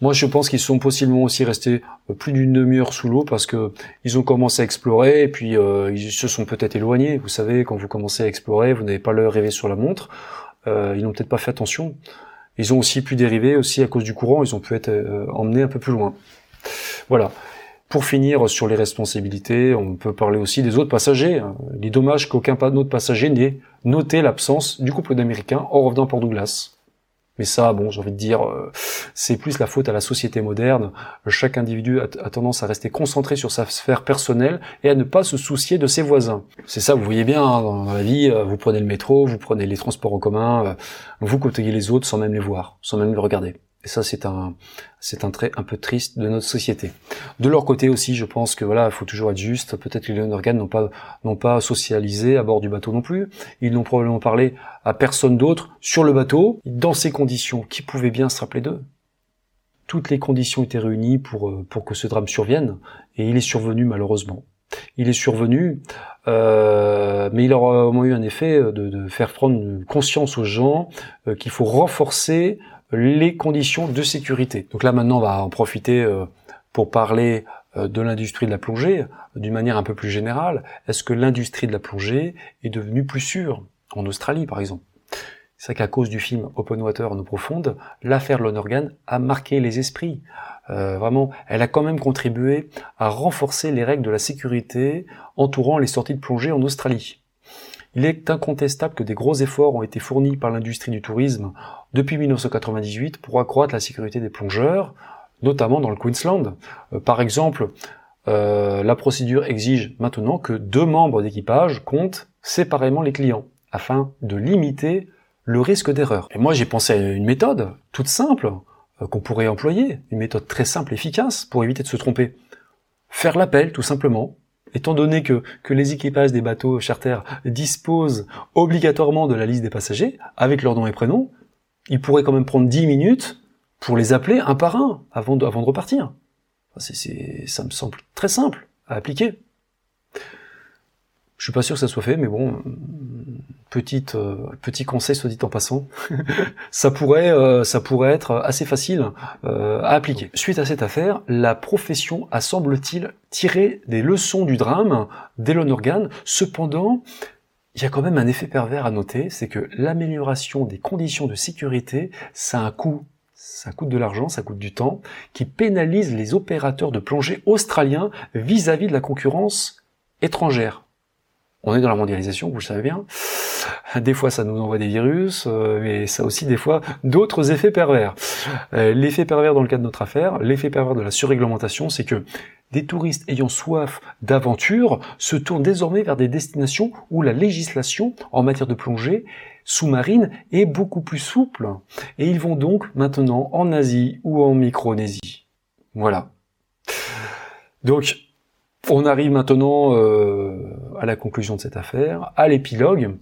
Moi, je pense qu'ils sont possiblement aussi restés euh, plus d'une demi-heure sous l'eau parce que ils ont commencé à explorer et puis euh, ils se sont peut-être éloignés. Vous savez, quand vous commencez à explorer, vous n'avez pas l'heure rêvé sur la montre. Euh, ils n'ont peut-être pas fait attention. Ils ont aussi pu dériver aussi à cause du courant, ils ont pu être euh, emmenés un peu plus loin. Voilà. Pour finir sur les responsabilités, on peut parler aussi des autres passagers. Il est dommage qu'aucun autre passager n'ait noté l'absence du couple d'Américains en revenant Port Douglas. Mais ça, bon, j'ai envie de dire, euh, c'est plus la faute à la société moderne. Chaque individu a, tendance à rester concentré sur sa sphère personnelle et à ne pas se soucier de ses voisins. C'est ça, vous voyez bien, hein, dans la vie, euh, vous prenez le métro, vous prenez les transports en commun, euh, vous côtoyez les autres sans même les voir, sans même les regarder. Et ça, c'est un, c'est un trait un peu triste de notre société. De leur côté aussi, je pense que voilà, il faut toujours être juste. Peut-être que les organes n'ont pas, n'ont pas socialisé à bord du bateau non plus. Ils n'ont probablement parlé à personne d'autre sur le bateau, dans ces conditions. Qui pouvait bien se rappeler d'eux toutes les conditions étaient réunies pour, euh, pour que ce drame survienne, et il est survenu malheureusement. Il est survenu, euh, mais il aura au moins eu un effet de, de faire prendre conscience aux gens euh, qu'il faut renforcer les conditions de sécurité. Donc là maintenant on va en profiter euh, pour parler euh, de l'industrie de la plongée d'une manière un peu plus générale. Est-ce que l'industrie de la plongée est devenue plus sûre en Australie par exemple? C'est qu'à cause du film Open Water en eau profonde, l'affaire Lonergan a marqué les esprits. Euh, vraiment, elle a quand même contribué à renforcer les règles de la sécurité entourant les sorties de plongée en Australie. Il est incontestable que des gros efforts ont été fournis par l'industrie du tourisme depuis 1998 pour accroître la sécurité des plongeurs, notamment dans le Queensland. Euh, par exemple, euh, la procédure exige maintenant que deux membres d'équipage comptent séparément les clients, afin de limiter le risque d'erreur. Et moi j'ai pensé à une méthode toute simple euh, qu'on pourrait employer, une méthode très simple, efficace pour éviter de se tromper. Faire l'appel tout simplement. Étant donné que, que les équipages des bateaux charter disposent obligatoirement de la liste des passagers, avec leur nom et prénom, ils pourraient quand même prendre 10 minutes pour les appeler un par un avant de, avant de repartir. Ça me semble très simple à appliquer. Je suis pas sûr que ça soit fait, mais bon, petite euh, petit conseil soit dit en passant, (laughs) ça pourrait euh, ça pourrait être assez facile euh, à appliquer. Suite à cette affaire, la profession a semble-t-il tiré des leçons du drame d'Elon Organ. Cependant, il y a quand même un effet pervers à noter, c'est que l'amélioration des conditions de sécurité, ça a un coût. Ça coûte de l'argent, ça coûte du temps, qui pénalise les opérateurs de plongée australiens vis à -vis de la concurrence étrangère. On est dans la mondialisation, vous le savez bien. (laughs) Des fois, ça nous envoie des virus, euh, mais ça aussi des fois d'autres effets pervers. Euh, l'effet pervers dans le cas de notre affaire, l'effet pervers de la surréglementation, c'est que des touristes ayant soif d'aventure se tournent désormais vers des destinations où la législation en matière de plongée sous-marine est beaucoup plus souple. Et ils vont donc maintenant en Asie ou en Micronésie. Voilà. Donc, on arrive maintenant euh, à la conclusion de cette affaire, à l'épilogue.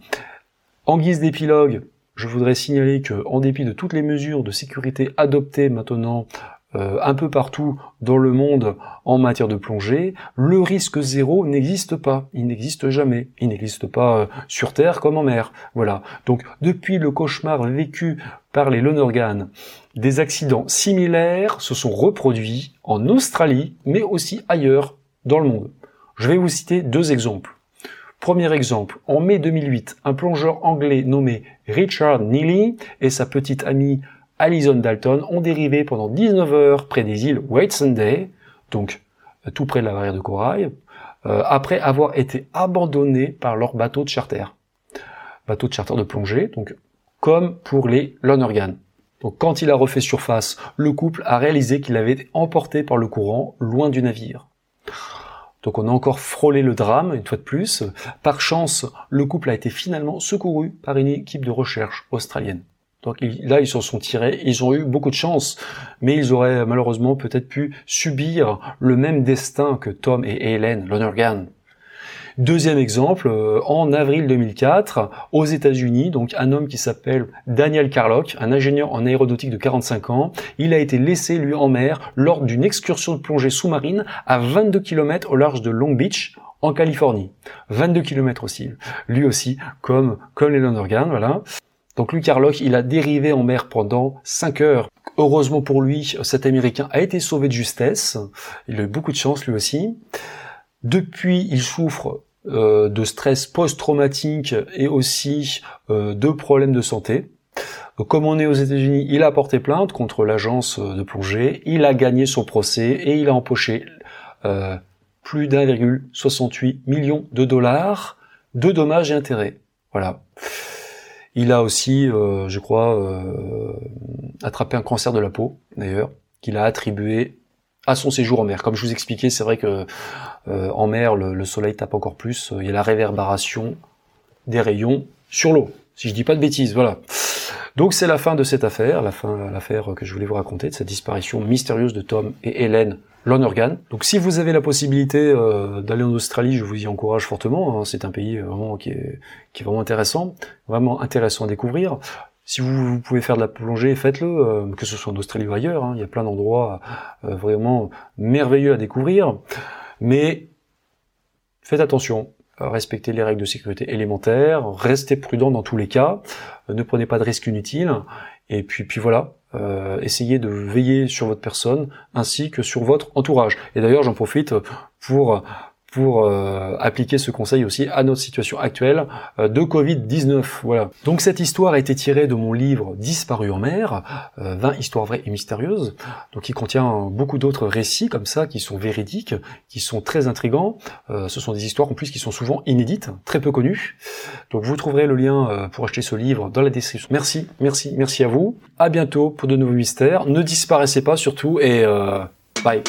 En guise d'épilogue, je voudrais signaler que, en dépit de toutes les mesures de sécurité adoptées maintenant euh, un peu partout dans le monde en matière de plongée, le risque zéro n'existe pas. Il n'existe jamais. Il n'existe pas euh, sur Terre comme en mer. Voilà. Donc, depuis le cauchemar vécu par les Lonergan, des accidents similaires se sont reproduits en Australie, mais aussi ailleurs dans le monde. Je vais vous citer deux exemples. Premier exemple, en mai 2008, un plongeur anglais nommé Richard Neely et sa petite amie Alison Dalton ont dérivé pendant 19 heures près des îles Whitsunday, donc euh, tout près de la barrière de corail, euh, après avoir été abandonnés par leur bateau de charter. Bateau de charter de plongée, donc comme pour les Lonergan. Donc quand il a refait surface, le couple a réalisé qu'il avait été emporté par le courant loin du navire. Donc on a encore frôlé le drame, une fois de plus. Par chance, le couple a été finalement secouru par une équipe de recherche australienne. Donc là, ils s'en sont tirés, ils ont eu beaucoup de chance, mais ils auraient malheureusement peut-être pu subir le même destin que Tom et Helen Lonergan. Deuxième exemple, euh, en avril 2004, aux États-Unis, donc un homme qui s'appelle Daniel Carlock, un ingénieur en aéronautique de 45 ans, il a été laissé lui en mer lors d'une excursion de plongée sous-marine à 22 km au large de Long Beach, en Californie. 22 km aussi, lui aussi, comme, comme les voilà. Donc lui Carlock, il a dérivé en mer pendant 5 heures. Heureusement pour lui, cet Américain a été sauvé de justesse. Il a eu beaucoup de chance lui aussi. Depuis, il souffre euh, de stress post-traumatique et aussi euh, de problèmes de santé. comme on est aux États-Unis, il a porté plainte contre l'agence de plongée, il a gagné son procès et il a empoché euh, plus d'1,68 million de dollars de dommages et intérêts. Voilà. Il a aussi, je crois, attrapé un cancer de la peau, d'ailleurs, qu'il a attribué à son séjour en mer. Comme je vous expliquais, c'est vrai que euh, en mer, le, soleil tape encore plus. Il y a la réverbération des rayons sur l'eau. Si je dis pas de bêtises, voilà. Donc c'est la fin de cette affaire, la fin l'affaire que je voulais vous raconter de cette disparition mystérieuse de Tom et Hélène Lonergan. Donc si vous avez la possibilité euh, d'aller en Australie, je vous y encourage fortement. Hein. C'est un pays vraiment qui est, qui est vraiment intéressant, vraiment intéressant à découvrir. Si vous, pouvez faire de la plongée, faites-le, euh, que ce soit en Australie ou ailleurs. Hein. il y a plein d'endroits euh, vraiment merveilleux à découvrir. Mais faites attention, respectez les règles de sécurité élémentaires, restez prudent dans tous les cas, ne prenez pas de risques inutiles. Et puis, puis voilà, essayez de veiller sur votre personne ainsi que sur votre entourage. Et d'ailleurs, j'en profite pour pour euh, appliquer ce conseil aussi à notre situation actuelle euh, de Covid-19. Voilà. Donc cette histoire a été tirée de mon livre Disparu en mer, 20 euh, histoires vraies et mystérieuses, donc il contient beaucoup d'autres récits comme ça qui sont véridiques, qui sont très intrigants. ce sont des histoires en plus qui sont souvent inédites, très peu connues. Donc vous trouverez le lien pour acheter ce livre dans la description. Merci, merci, merci à vous. À bientôt pour de nouveaux mystères. Ne disparaissez pas surtout et bye.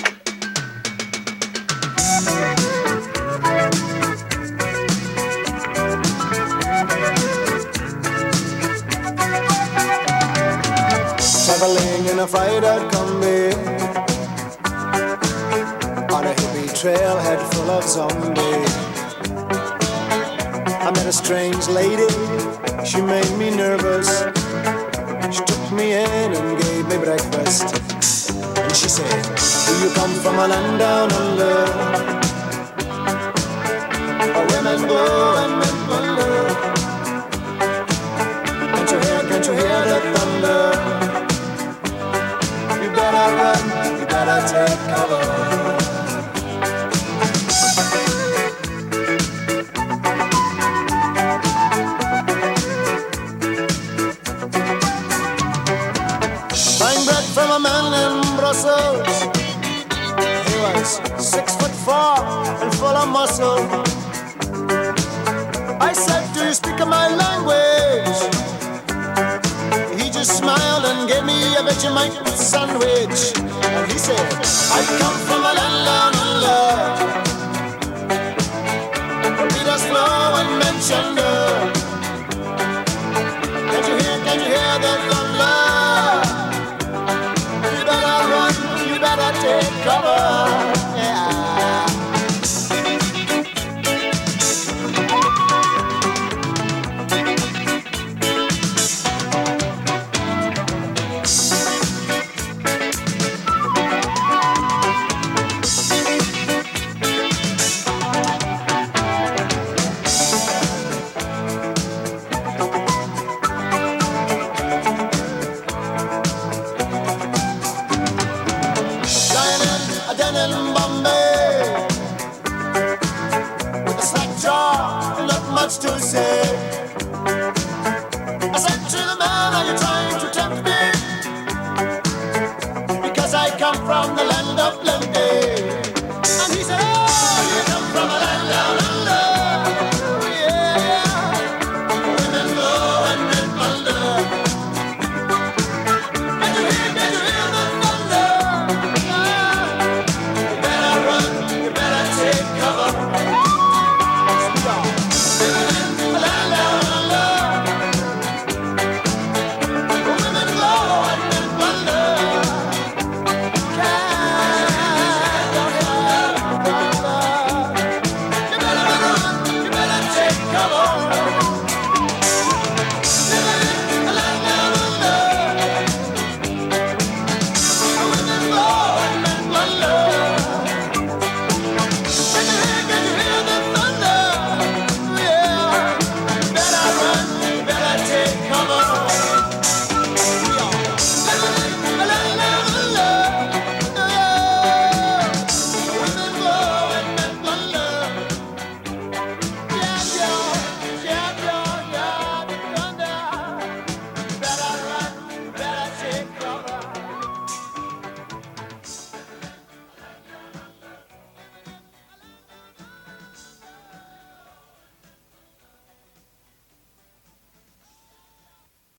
come on and down on learn.